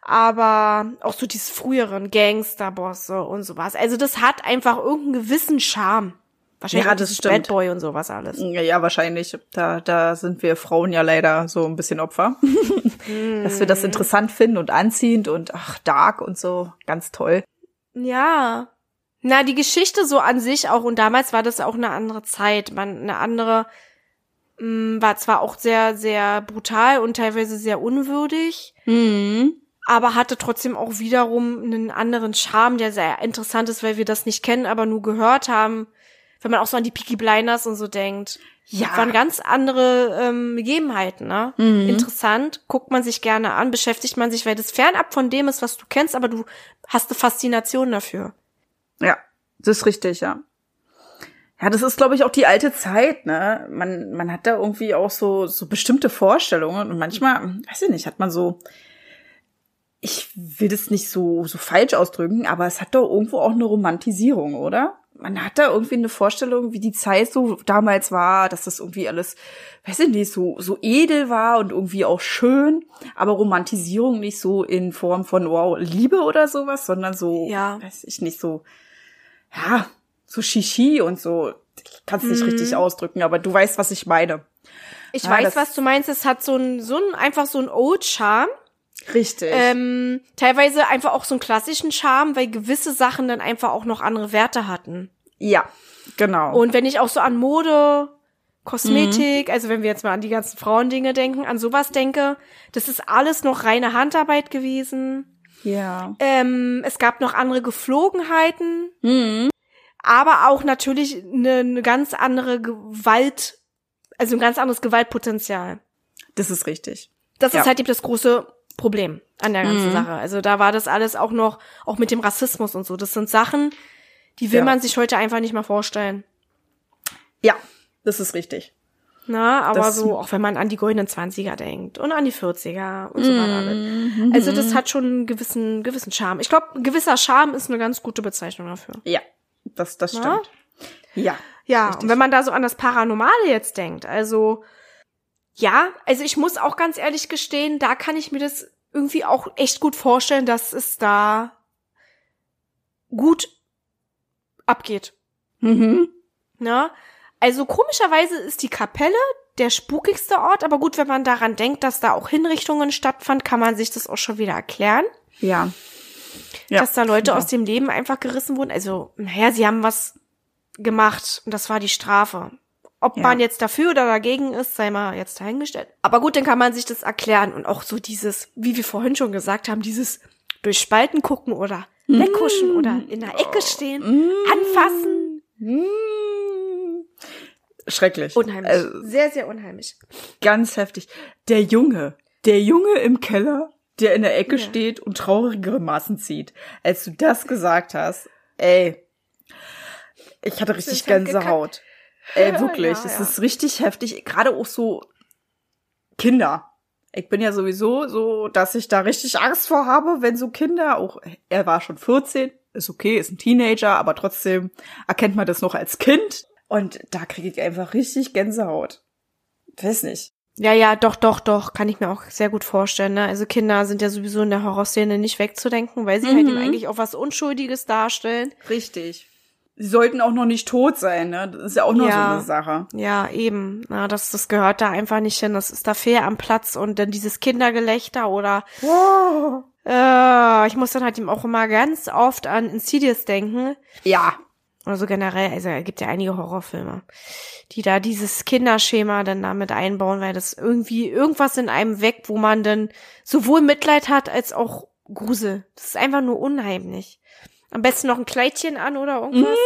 Aber auch so diese früheren Gangster-Bosse und sowas. Also, das hat einfach irgendeinen gewissen Charme. Wahrscheinlich Ja, das stimmt. Bad Boy und sowas alles. Ja, ja, wahrscheinlich. Da, da sind wir Frauen ja leider so ein bisschen Opfer. Dass wir das interessant finden und anziehend und ach, dark und so. Ganz toll. Ja. Na, die Geschichte so an sich auch, und damals war das auch eine andere Zeit, man, eine andere, mh, war zwar auch sehr, sehr brutal und teilweise sehr unwürdig, aber hatte trotzdem auch wiederum einen anderen Charme, der sehr interessant ist, weil wir das nicht kennen, aber nur gehört haben. Wenn man auch so an die Peaky Blinders und so denkt. Ja. Waren ganz andere ähm, Gegebenheiten, ne? Interessant, guckt man sich gerne an, beschäftigt man sich, weil das fernab von dem ist, was du kennst, aber du hast eine Faszination dafür. Ja, das ist richtig, ja. Ja, das ist, glaube ich, auch die alte Zeit, ne? Man, man hat da irgendwie auch so, so bestimmte Vorstellungen und manchmal, weiß ich nicht, hat man so, ich will das nicht so, so falsch ausdrücken, aber es hat doch irgendwo auch eine Romantisierung, oder? Man hat da irgendwie eine Vorstellung, wie die Zeit so damals war, dass das irgendwie alles, weiß ich nicht, so, so edel war und irgendwie auch schön, aber Romantisierung nicht so in Form von, wow, Liebe oder sowas, sondern so, Ja. weiß ich nicht, so, ja, so Shishi und so. Ich kann es nicht richtig ausdrücken, aber du weißt, was ich meine. Ich Ja, weiß, was du meinst. Es hat so ein, so ein, einfach so ein Old Charme. Richtig. Ähm, teilweise einfach auch so einen klassischen Charme, weil gewisse Sachen dann einfach auch noch andere Werte hatten. ja, genau. Und wenn ich auch so an Mode, Kosmetik, Mhm. also wenn wir jetzt mal an die ganzen Frauendinge denken, an sowas denke, das ist alles noch reine Handarbeit gewesen. ja. Ähm, es gab noch andere Geflogenheiten, Mhm. aber auch natürlich eine, eine ganz andere Gewalt, also ein ganz anderes Gewaltpotenzial. Das ist richtig. Das Ja. ist halt eben das große Problem an der ganzen Mhm. Sache. Also da war das alles auch noch, auch mit dem Rassismus und so. Das sind Sachen, die will Ja. man sich heute einfach nicht mehr vorstellen. Ja, das ist richtig. Na, aber Das- so, auch wenn man an die goldenen Zwanziger denkt und an die 40er und so Mhm. weiter. alles. Also das hat schon einen gewissen, gewissen Charme. Ich glaube, ein gewisser Charme ist eine ganz gute Bezeichnung dafür. Ja, das, das Na? stimmt. Ja. Ja, Richtig. und wenn man da so an das Paranormale jetzt denkt, also ja, also ich muss auch ganz ehrlich gestehen, da kann ich mir das irgendwie auch echt gut vorstellen, dass es da gut abgeht. Mhm. Ne? Also komischerweise ist die Kapelle der spukigste Ort, aber gut, wenn man daran denkt, dass da auch Hinrichtungen stattfanden, kann man sich das auch schon wieder erklären, Ja. ja. dass da Leute ja. aus dem Leben einfach gerissen wurden. Also, naja, sie haben was gemacht und das war die Strafe. Ob Ja. man jetzt dafür oder dagegen ist, sei mal jetzt dahingestellt. Aber gut, dann kann man sich das erklären und auch so dieses, wie wir vorhin schon gesagt haben, dieses durch Spalten gucken oder wegkuschen oder in der Ecke stehen, anfassen. Mm. Schrecklich. Unheimlich. Also, sehr, sehr unheimlich. ganz heftig. Der Junge, der Junge im Keller, der in der Ecke Ja. steht und traurige Grimassen zieht. Als du das gesagt hast, ey, ich hatte richtig ja Gänsehaut. Ey, wirklich, Ja, es ja. ist richtig heftig. Gerade auch so Kinder. Ich bin ja sowieso so, dass ich da richtig Angst vor habe, wenn so Kinder, auch er war schon 14, ist okay, ist ein Teenager, aber trotzdem erkennt man das noch als Kind. Und da kriege ich einfach richtig Gänsehaut. Weiß nicht. Ja, ja, doch, doch, doch, kann ich mir auch sehr gut vorstellen. Ne? Also Kinder sind ja sowieso in der Horrorszene nicht wegzudenken, weil sie halt Mhm. eben eigentlich auch was Unschuldiges darstellen. Richtig. Sie sollten auch noch nicht tot sein, ne? Das ist ja auch noch Ja. so eine Sache. Ja, eben. Na, das, das gehört da einfach nicht hin. Das ist da fair am Platz und dann dieses Kindergelächter oder Wow. äh, ich muss dann halt eben auch immer ganz oft an Insidious denken. Ja. Oder so generell, also es gibt ja einige Horrorfilme, die da dieses Kinderschema dann damit einbauen, weil das irgendwie irgendwas in einem weckt, wo man dann sowohl Mitleid hat als auch Grusel. Das ist einfach nur unheimlich. Am besten noch ein Kleidchen an oder irgendwas.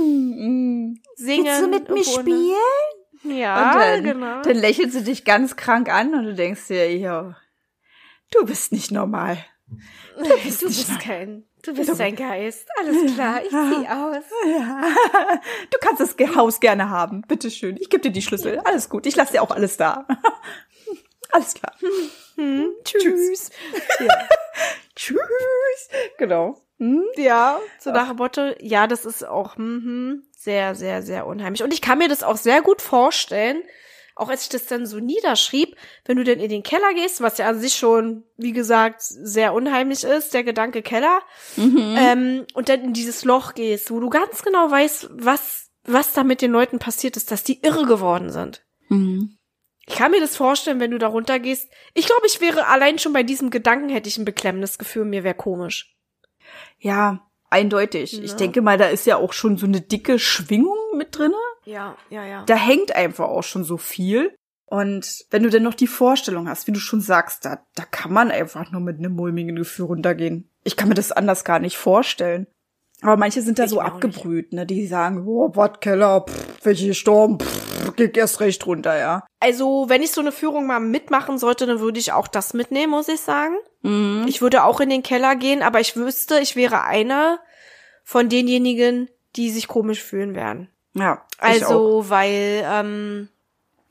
Mm, Singen. Willst du mit mir spielen? Ja, und dann, genau. dann lächelt sie dich ganz krank an und du denkst dir, ja, du bist nicht normal. Du bist, kein, du bist ein Geist. Alles klar, ich zieh aus. Ja. Du kannst das Haus gerne haben. Bitteschön. Ich gebe dir die Schlüssel. Alles gut. Ich lasse dir auch alles da. Alles klar. Hm, tschüss. Tschüss. Genau. Hm? Ja, so nach dem Motto, ja, das ist auch mhm, sehr, sehr, sehr unheimlich. Und ich kann mir das auch sehr gut vorstellen, auch als ich das dann so niederschrieb, wenn du denn in den Keller gehst, was ja an sich schon, wie gesagt, sehr unheimlich ist, der Gedanke Keller, ähm, und dann in dieses Loch gehst, wo du ganz genau weißt, was, was da mit den Leuten passiert ist, dass die irre geworden sind. Ich kann mir das vorstellen, wenn du da runtergehst. Ich glaube, ich wäre allein schon bei diesem Gedanken hätte ich ein beklemmendes Gefühl, mir wäre komisch. Ja, eindeutig. Ich Ja. denke mal, da ist ja auch schon so eine dicke Schwingung mit drinne. Ja, ja, ja. Da hängt einfach auch schon so viel. Und wenn du dann noch die Vorstellung hast, wie du schon sagst, da, da kann man einfach nur mit einem mulmigen Gefühl runtergehen. Ich kann mir das anders gar nicht vorstellen. Aber manche sind da Ich so abgebrüht, ne? Die sagen, oh, Wortkeller, pff, welche gestorben, pff, geht erst recht runter, ja. Also, wenn ich so eine Führung mal mitmachen sollte, dann würde ich auch das mitnehmen, muss ich sagen. Ich würde auch in den Keller gehen, aber ich wüsste, ich wäre einer von denjenigen, die sich komisch fühlen werden. Ja. ich auch. Also, weil ähm,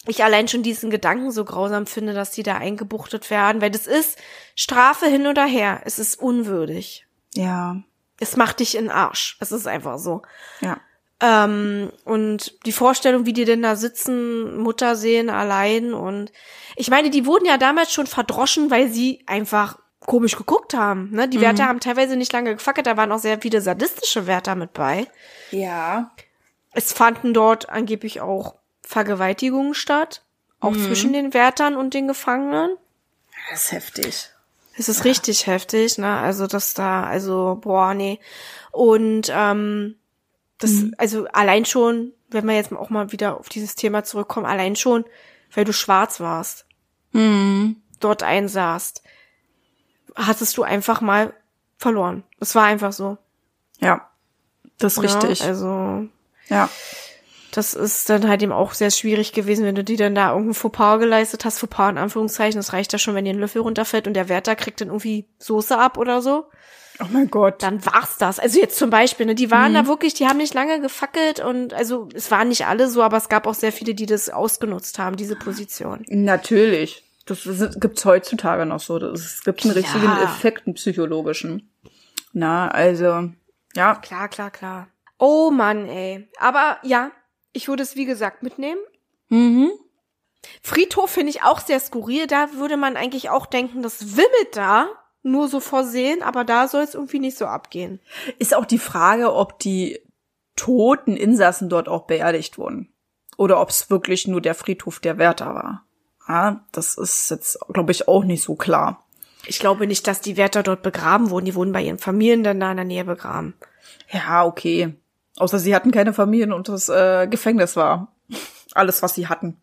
ich allein schon diesen Gedanken so grausam finde, dass die da eingebuchtet werden, weil das ist Strafe hin oder her. Es ist unwürdig. Ja, Es macht dich in den Arsch. Es ist einfach so. ja. Ähm, und die Vorstellung, wie die denn da sitzen, Mutter sehen allein und ich meine, die wurden ja damals schon verdroschen, weil sie einfach komisch geguckt haben. Ne? Die Wärter haben teilweise nicht lange gefackelt, da waren auch sehr viele sadistische Wärter mit bei. Ja. Es fanden dort angeblich auch Vergewaltigungen statt, auch zwischen den Wärtern und den Gefangenen. Das ist heftig. Es ist richtig heftig, ne? Also das da, also boah, nee. Und ähm, das, also allein schon, wenn wir jetzt auch mal wieder auf dieses Thema zurückkommen, allein schon, weil du schwarz warst, dort einsaßt, hattest du einfach mal verloren. Es war einfach so. Ja. Das ist richtig. Ja, also ja. Das ist dann halt eben auch sehr schwierig gewesen, wenn du die dann da irgendein Fauxpas geleistet hast, Fauxpas in Anführungszeichen, das reicht ja schon, wenn dir ein Löffel runterfällt und der Wärter kriegt dann irgendwie Soße ab oder so. Oh mein Gott. dann war's das. Also jetzt zum Beispiel, ne, die waren da wirklich, die haben nicht lange gefackelt und also es waren nicht alle so, aber es gab auch sehr viele, die das ausgenutzt haben, diese Position. Natürlich. Das ist- gibt's heutzutage noch so. Es gibt einen Klar. richtigen Effekt, einen psychologischen. Na, also, ja. Klar, klar, klar. Oh Mann, ey. Aber ja, ich würde es wie gesagt mitnehmen. Mhm. Friedhof finde ich auch sehr skurril. Da würde man eigentlich auch denken, das wimmelt da. Nur so vorsehen, aber da soll es irgendwie nicht so abgehen. Ist auch die Frage, ob die toten Insassen dort auch beerdigt wurden. Oder ob es wirklich nur der Friedhof der Wärter war. Ja, das ist jetzt, glaube ich, auch nicht so klar. Ich glaube nicht, dass die Wärter dort begraben wurden. Die wurden bei ihren Familien dann da in der Nähe begraben. Ja, okay. Außer sie hatten keine Familien und das äh, Gefängnis war. Alles, was sie hatten.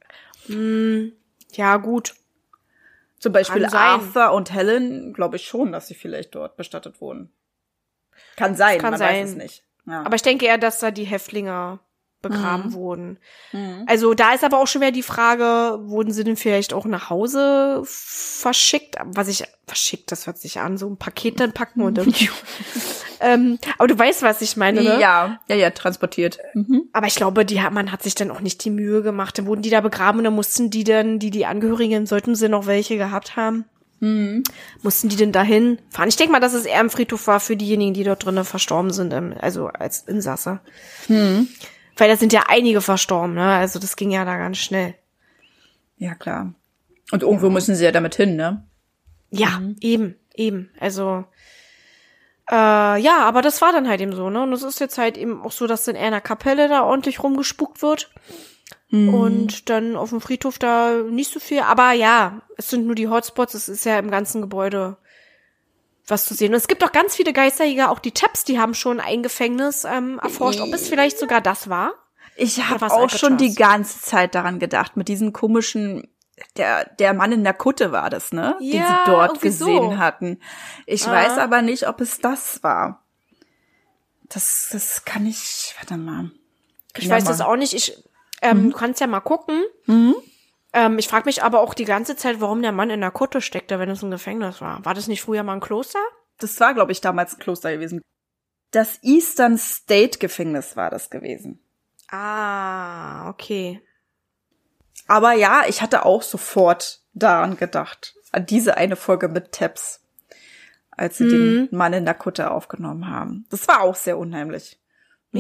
Ja, gut. Zum Beispiel. Arthur und Helen, glaube ich schon, dass sie vielleicht dort bestattet wurden. Kann sein, kann man sein. weiß es nicht. Ja. Aber ich denke eher, dass da die Häftlinge begraben Mhm. wurden. Also da ist aber auch schon wieder die Frage, wurden sie denn vielleicht auch nach Hause verschickt? Was ich, verschickt, das hört sich an, so ein Paket dann packen und dann. ähm, aber du weißt, was ich meine, ne? ja, ja, ja, transportiert. Mhm. Aber ich glaube, die, hat- man hat sich dann auch nicht die Mühe gemacht. Dann wurden die da begraben und dann mussten die dann, die, die Angehörigen, sollten sie noch welche gehabt haben, mussten die denn dahin fahren? Ich denke mal, dass es eher ein Friedhof war für diejenigen, die dort drinnen verstorben sind, ähm, also als Insasse. Weil da sind ja einige verstorben, ne? Also das ging ja da ganz schnell. Ja, klar. Und irgendwo müssen sie ja damit hin, ne? Ja, eben, eben. Also Äh, ja, aber das war dann halt eben so, ne? Und es ist jetzt halt eben auch so, dass in einer Kapelle da ordentlich rumgespuckt wird. Und dann auf dem Friedhof da nicht so viel. Aber ja, es sind nur die Hotspots, es ist ja im ganzen Gebäude was zu sehen. Und es gibt auch ganz viele Geisterjäger, auch die Taps, die haben schon ein Gefängnis ähm, erforscht, ob es vielleicht sogar das war. Ich habe auch schon die ganze Zeit daran gedacht, mit diesen komischen, der, der Mann in der Kutte war das, ne? Den Ja, sie dort irgendwie so. gesehen hatten. Ich Ah. weiß aber nicht, ob es das war. Das, das kann ich, warte mal. Ich Ja, weiß mal. das auch nicht. Ich, ähm, Du kannst ja mal gucken. Ähm, ich frage mich aber auch die ganze Zeit, warum der Mann in der Kutte steckte, wenn es ein Gefängnis war. War das nicht früher mal ein Kloster? Das war, glaube ich, damals ein Kloster gewesen. Das Eastern State Gefängnis war das gewesen. Ah, okay. Aber ja, ich hatte auch sofort daran gedacht. An diese eine Folge mit Tabs. Als sie den Mann in der Kutte aufgenommen haben. Das war auch sehr unheimlich.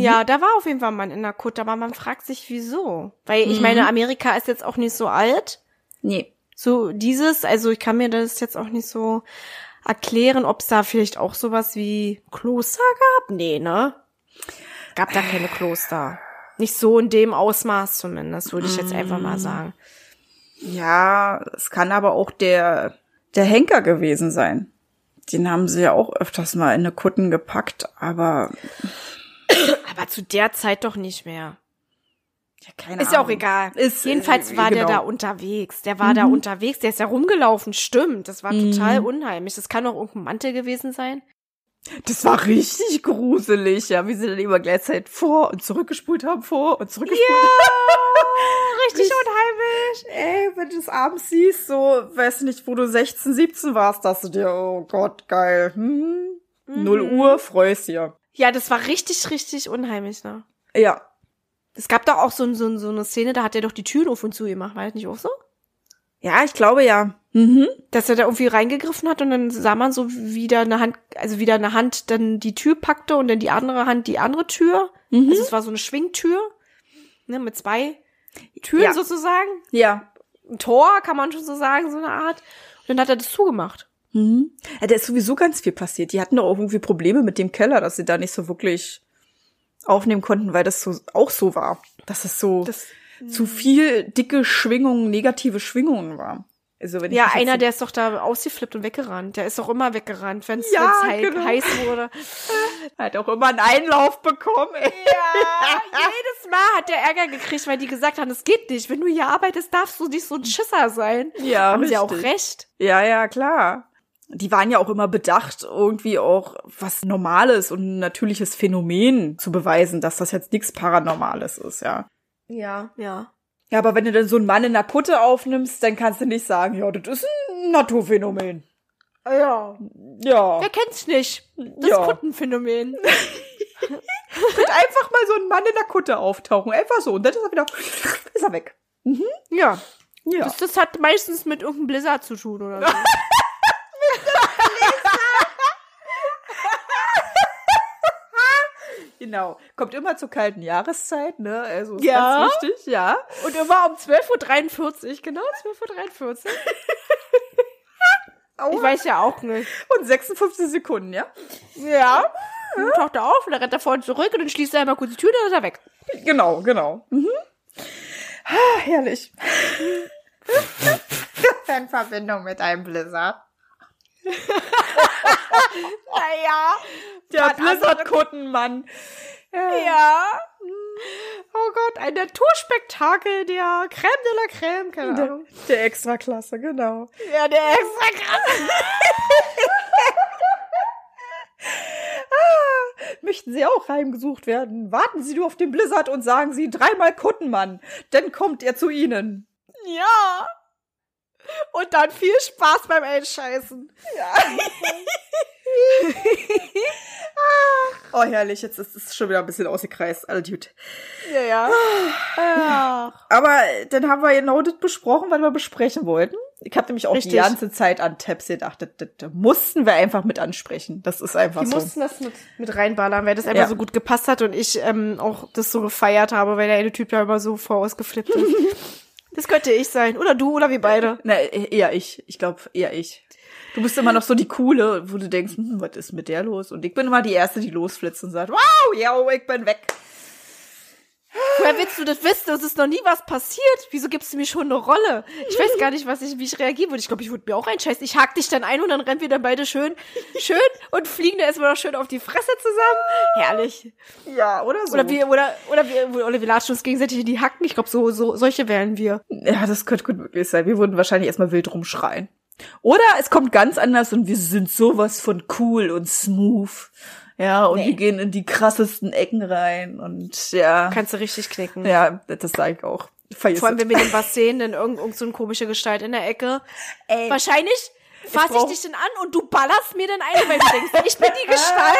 Ja, da war auf jeden Fall ein Mann in der Kutte, aber man fragt sich, wieso. Weil ich meine, Amerika ist jetzt auch nicht so alt. Nee. So dieses, also ich kann mir das jetzt auch nicht so erklären, ob es da vielleicht auch sowas wie Kloster gab. Nee, ne? Gab da keine Kloster. Nicht so in dem Ausmaß zumindest, würde ich jetzt einfach mal sagen. Ja, es kann aber auch der, der Henker gewesen sein. Den haben sie ja auch öfters mal in eine Kutten gepackt, aber Aber zu der Zeit doch nicht mehr. ja, keine Ist ja auch Ahnung. egal. Ist, Jedenfalls äh, war der genau. da unterwegs. Der war da unterwegs, der ist ja rumgelaufen, stimmt. Das war total unheimlich. Das kann doch irgendein Mantel gewesen sein. Das war richtig gruselig, ja, wie sie dann immer gleichzeitig vor und zurückgespult haben, vor und zurückgespult Richtig unheimlich. Ey, wenn du es abends siehst, so, weiß nicht, wo du 16, 17 warst, dass du dir, oh Gott, geil, hm, null Uhr, freust dir. Ja, das war richtig, richtig unheimlich, ne? Ja. Es gab doch auch so, so, so eine Szene, da hat er doch die Türen auf und zu gemacht, war das nicht auch so? Ja, ich glaube ja. Mhm. Dass er da irgendwie reingegriffen hat und dann sah man so wieder eine Hand, also wieder eine Hand dann die Tür packte und dann die andere Hand die andere Tür. Mhm. Also es war so eine Schwingtür, ne, mit zwei Türen Ja. sozusagen. Ja. Ein Tor, kann man schon so sagen, so eine Art. Und dann hat er das zugemacht. Mhm. Ja, da ist sowieso ganz viel passiert. Die hatten doch auch irgendwie Probleme mit dem Keller, dass sie da nicht so wirklich aufnehmen konnten, weil das so auch so war. Dass es so Das, zu viel dicke Schwingungen, negative Schwingungen war. Also wenn ich ja, einer, so- der ist doch da ausgeflippt und weggerannt. Der ist doch immer weggerannt, wenn es Ja, hei genau. heiß wurde. hat auch immer einen Einlauf bekommen. Ey. Ja, jedes Mal hat der Ärger gekriegt, weil die gesagt haben, es geht nicht. Wenn du hier arbeitest, darfst du nicht so ein Schisser sein. Ja, Haben sie auch richtig. recht. Ja, ja, klar. Die waren ja auch immer bedacht, irgendwie auch was Normales und ein natürliches Phänomen zu beweisen, dass das jetzt nichts Paranormales ist, ja. Ja, ja. Ja, aber wenn du dann so einen Mann in der Kutte aufnimmst, dann kannst du nicht sagen, ja, das ist ein Naturphänomen. Ja. Ja. Wer kennt's nicht? Das Ja. Kuttenphänomen. Wird einfach mal so ein Mann in der Kutte auftauchen. Einfach so. Und dann ist er wieder, ist er weg. Ja. Ja. Das, das hat meistens mit irgendeinem Blizzard zu tun oder so. Genau. Kommt immer zur kalten Jahreszeit, ne? Also ist Ja. ganz wichtig, ja. Und immer um 12.43 Uhr, genau 12.43 Uhr. ich weiß ja auch nicht. Und 56 Sekunden, ja? Ja. Dann taucht er auf und dann rennt er vorne zurück und dann schließt er einmal kurz die Tür, dann ist er weg. Genau, genau. Mhm. Ah, herrlich. In Verbindung mit einem Blizzard. Naja. Der Mann, Blizzard-Kuttenmann. Ja. Oh Gott, ein Naturspektakel der Crème de la Crème, keine Der, Ahnung. der Extraklasse, genau. Ja, der extra krass. Möchten Sie auch heimgesucht werden? Warten Sie nur auf den Blizzard und sagen Sie dreimal Kuttenmann. Dann kommt er zu Ihnen. Ja. Und dann viel Spaß beim Einscheißen. Oh, herrlich. Jetzt ist es schon wieder ein bisschen ausgekreist. Alles gut. Ja, ja. Ach. Aber dann haben wir genau das besprochen, was wir besprechen wollten. Ich habe nämlich auch Richtig. die ganze Zeit an Tabs gedacht. Das, das, das mussten wir einfach mit ansprechen. Das ist einfach Die so. mussten das mit, mit reinballern, weil das einfach Ja. so gut gepasst hat und ich ähm, auch das so gefeiert habe, weil der eine Typ ja immer so vorausgeflippt ist. das könnte ich sein. Oder du, oder wir beide. Na, eher ich. Ich glaube, eher ich. Du bist immer noch so die Coole, wo du denkst, hm, was ist mit der los? Und ich bin immer die Erste, die losflitzt und sagt, wow, ja, ich bin weg. Willst du das wissen? Es ist noch nie was passiert. Wieso gibst du mir schon eine Rolle? Ich weiß gar nicht, was ich, wie ich reagieren würde. Ich glaube, ich würde mir auch einscheißen. Ich hack dich dann ein und dann rennen wir dann beide schön, schön und fliegen da erstmal noch schön auf die Fresse zusammen. Herrlich. Ja, oder so. Oder wir, oder, oder wir, oder wir latschen uns gegenseitig in die Hacken. Ich glaube, so, so, solche wären wir. Ja, das könnte gut möglich sein. Wir würden wahrscheinlich erstmal wild rumschreien. Oder es kommt ganz anders und wir sind sowas von cool und smooth. Ja, und Nee. wir gehen in die krassesten Ecken rein und ja. Kannst du richtig knicken. Ja, das sage ich auch. Vergiss Vor allem, wenn wir den was sehen, dann irgend, irgend so eine komische Gestalt in der Ecke. Ey. Wahrscheinlich fass ich, brauch- dich dann an und du ballerst mir dann ein, weil du denkst, ich bin die Gestalt.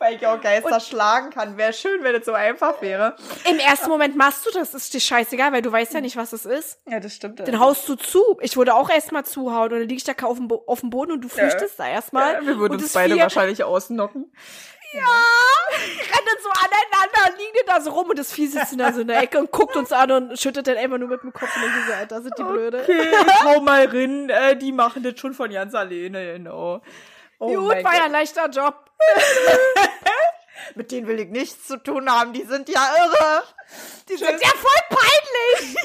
Weil ich auch Geister schlagen kann. Wäre schön, wenn es so einfach wäre. Im ersten Moment machst du das, ist dir scheißegal, weil du weißt ja nicht, was es ist. Ja, das stimmt. Dann haust du zu. Ich würde auch erstmal zuhauen und dann lieg ich da auf dem, Bo auf dem Boden und du flüchtest da erstmal. ja, wir würden und uns beide wahrscheinlich ausnocken. rennen so aneinander, liegen da so rum und das Vieh sitzt da so in der Ecke und guckt uns an und schüttet dann einfach nur mit dem Kopf und dann so, Alter, sind die blöde. Okay, ich hau mal rein. Äh, die machen das schon von ganz alleine, genau. Oh Gut, war ja ein leichter Job. Mit denen will ich nichts zu tun haben. Die sind ja irre. Die Das ist ja voll peinlich.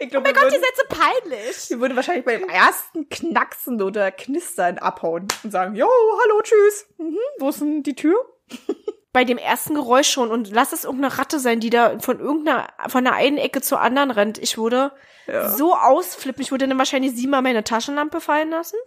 ich glaube, Oh mein Gott, die würden, Sätze peinlich. wir würden wahrscheinlich beim ersten Knacksen oder Knistern abhauen und sagen, jo, hallo, tschüss. Mhm, wo ist denn die Tür? Bei dem ersten Geräusch schon und lass es irgendeine Ratte sein, die da von irgendeiner, von der einen Ecke zur anderen rennt. Ich würde so ausflippen. Ich würde dann wahrscheinlich siebenmal meine Taschenlampe fallen lassen.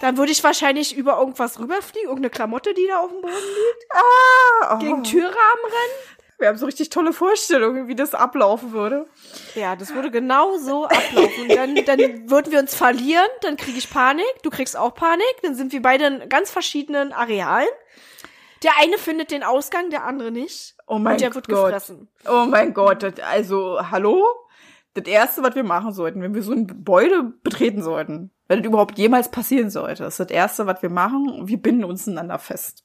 Dann würde ich wahrscheinlich über irgendwas rüberfliegen, irgendeine Klamotte, die da auf dem Boden liegt. Ah, oh. Gegen Türrahmen rennen. Wir haben so richtig tolle Vorstellungen, wie das ablaufen würde. Ja, das würde genau so ablaufen. Dann, dann würden wir uns verlieren, dann kriege ich Panik, du kriegst auch Panik, dann sind wir beide in ganz verschiedenen Arealen. Der eine findet den Ausgang, der andere nicht. Oh mein und der wird Gott. gefressen. Oh mein Gott, also, hallo? Das erste, was wir machen sollten, wenn wir so ein Gebäude betreten sollten, wenn das überhaupt jemals passieren sollte, ist das erste, was wir machen, wir binden uns einander fest.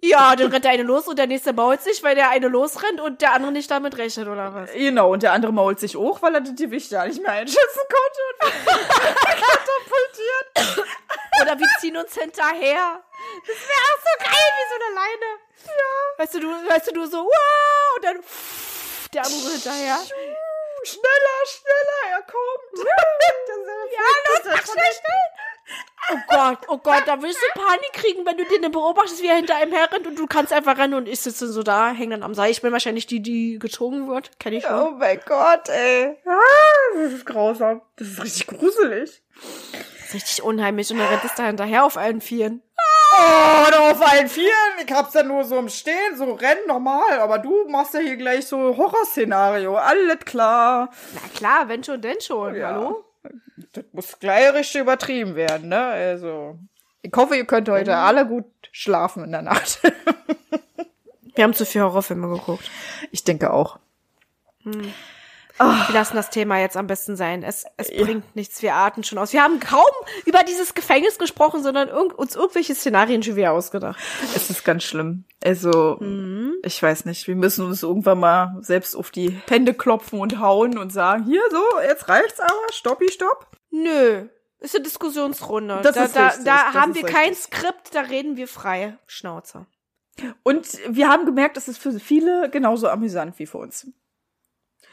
Ja, dann rennt der eine los und der nächste baut sich, weil der eine losrennt und der andere nicht damit rechnet, oder was? Genau, und der andere mault sich auch, weil er das Gewicht ja nicht mehr einschätzen konnte und katapultiert. Oder wir ziehen uns hinterher. Das wäre auch so geil wie so eine Leine. Ja. Weißt du, du, weißt du, du so, wow, und dann pff, der andere hinterher. Schneller, schneller, er kommt. Ja, los, mach schnell, schnell. Oh Gott, oh Gott, da willst du Panik kriegen, wenn du den beobachtest, wie er hinter einem herrennt und du kannst einfach rennen und ich sitze so da, hänge dann am Seil. Ich bin wahrscheinlich die, die gezogen wird. Kenn ich schon. Oh mein Gott, ey. Ah, das ist grausam. Das ist richtig gruselig. Das ist richtig unheimlich und dann rennt es da hinterher auf allen Vieren. Oh, da auf allen Vieren. Ich hab's ja nur so im Stehen, so rennen normal. Aber du machst ja hier gleich so Horrorszenario. Alles klar. Na klar, wenn schon, denn schon. Ja. Hallo? Das muss gleich richtig übertrieben werden, ne? Also. Ich hoffe, ihr könnt heute alle gut schlafen in der Nacht. Wir haben zu viel Horrorfilme geguckt. Ich denke auch. Wir lassen das Thema jetzt am besten sein. Es, es bringt nichts. Wir arten schon aus. Wir haben kaum über dieses Gefängnis gesprochen, sondern irg uns irgendwelche Szenarien schon wieder ausgedacht. Es ist ganz schlimm. Also, ich weiß nicht. Wir müssen uns irgendwann mal selbst auf die Hände klopfen und hauen und sagen, hier so, jetzt reicht's aber, stoppi, stopp. Nö. Ist eine Diskussionsrunde. Das da ist da, richtig, da das haben wir kein richtig. Skript, da reden wir frei. Schnauze. Und wir haben gemerkt, es ist für viele genauso amüsant wie für uns.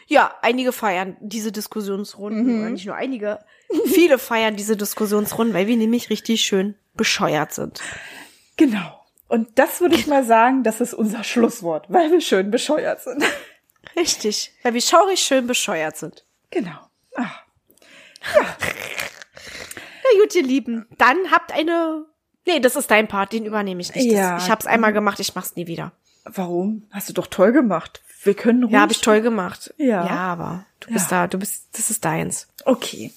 Ja, einige feiern diese Diskussionsrunden. Mhm. Nicht nur einige. Viele feiern diese Diskussionsrunden, weil wir nämlich richtig schön bescheuert sind. Genau. Und das würde ich mal sagen, das ist unser Schlusswort, weil wir schön bescheuert sind. Richtig. Weil wir schaurig schön bescheuert sind. Genau. Ach, Na gut, ihr Lieben. Dann habt eine. Nee, das ist dein Part, den übernehme ich nicht. Das, Ja. Ich hab's einmal gemacht, ich mach's nie wieder. warum? Hast du doch toll gemacht. Wir können ruhig. Ja, habe ich toll gemacht. Ja. Ja, aber du bist da, du bist, das ist deins. Okay.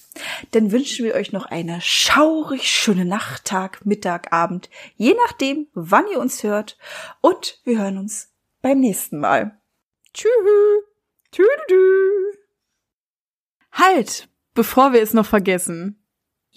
Dann wünschen wir euch noch eine schaurig schöne Nacht, Tag, Mittag, Abend, je nachdem, wann ihr uns hört. Und wir hören uns beim nächsten Mal. Tschüss. Tüdelü. Halt, bevor wir es noch vergessen.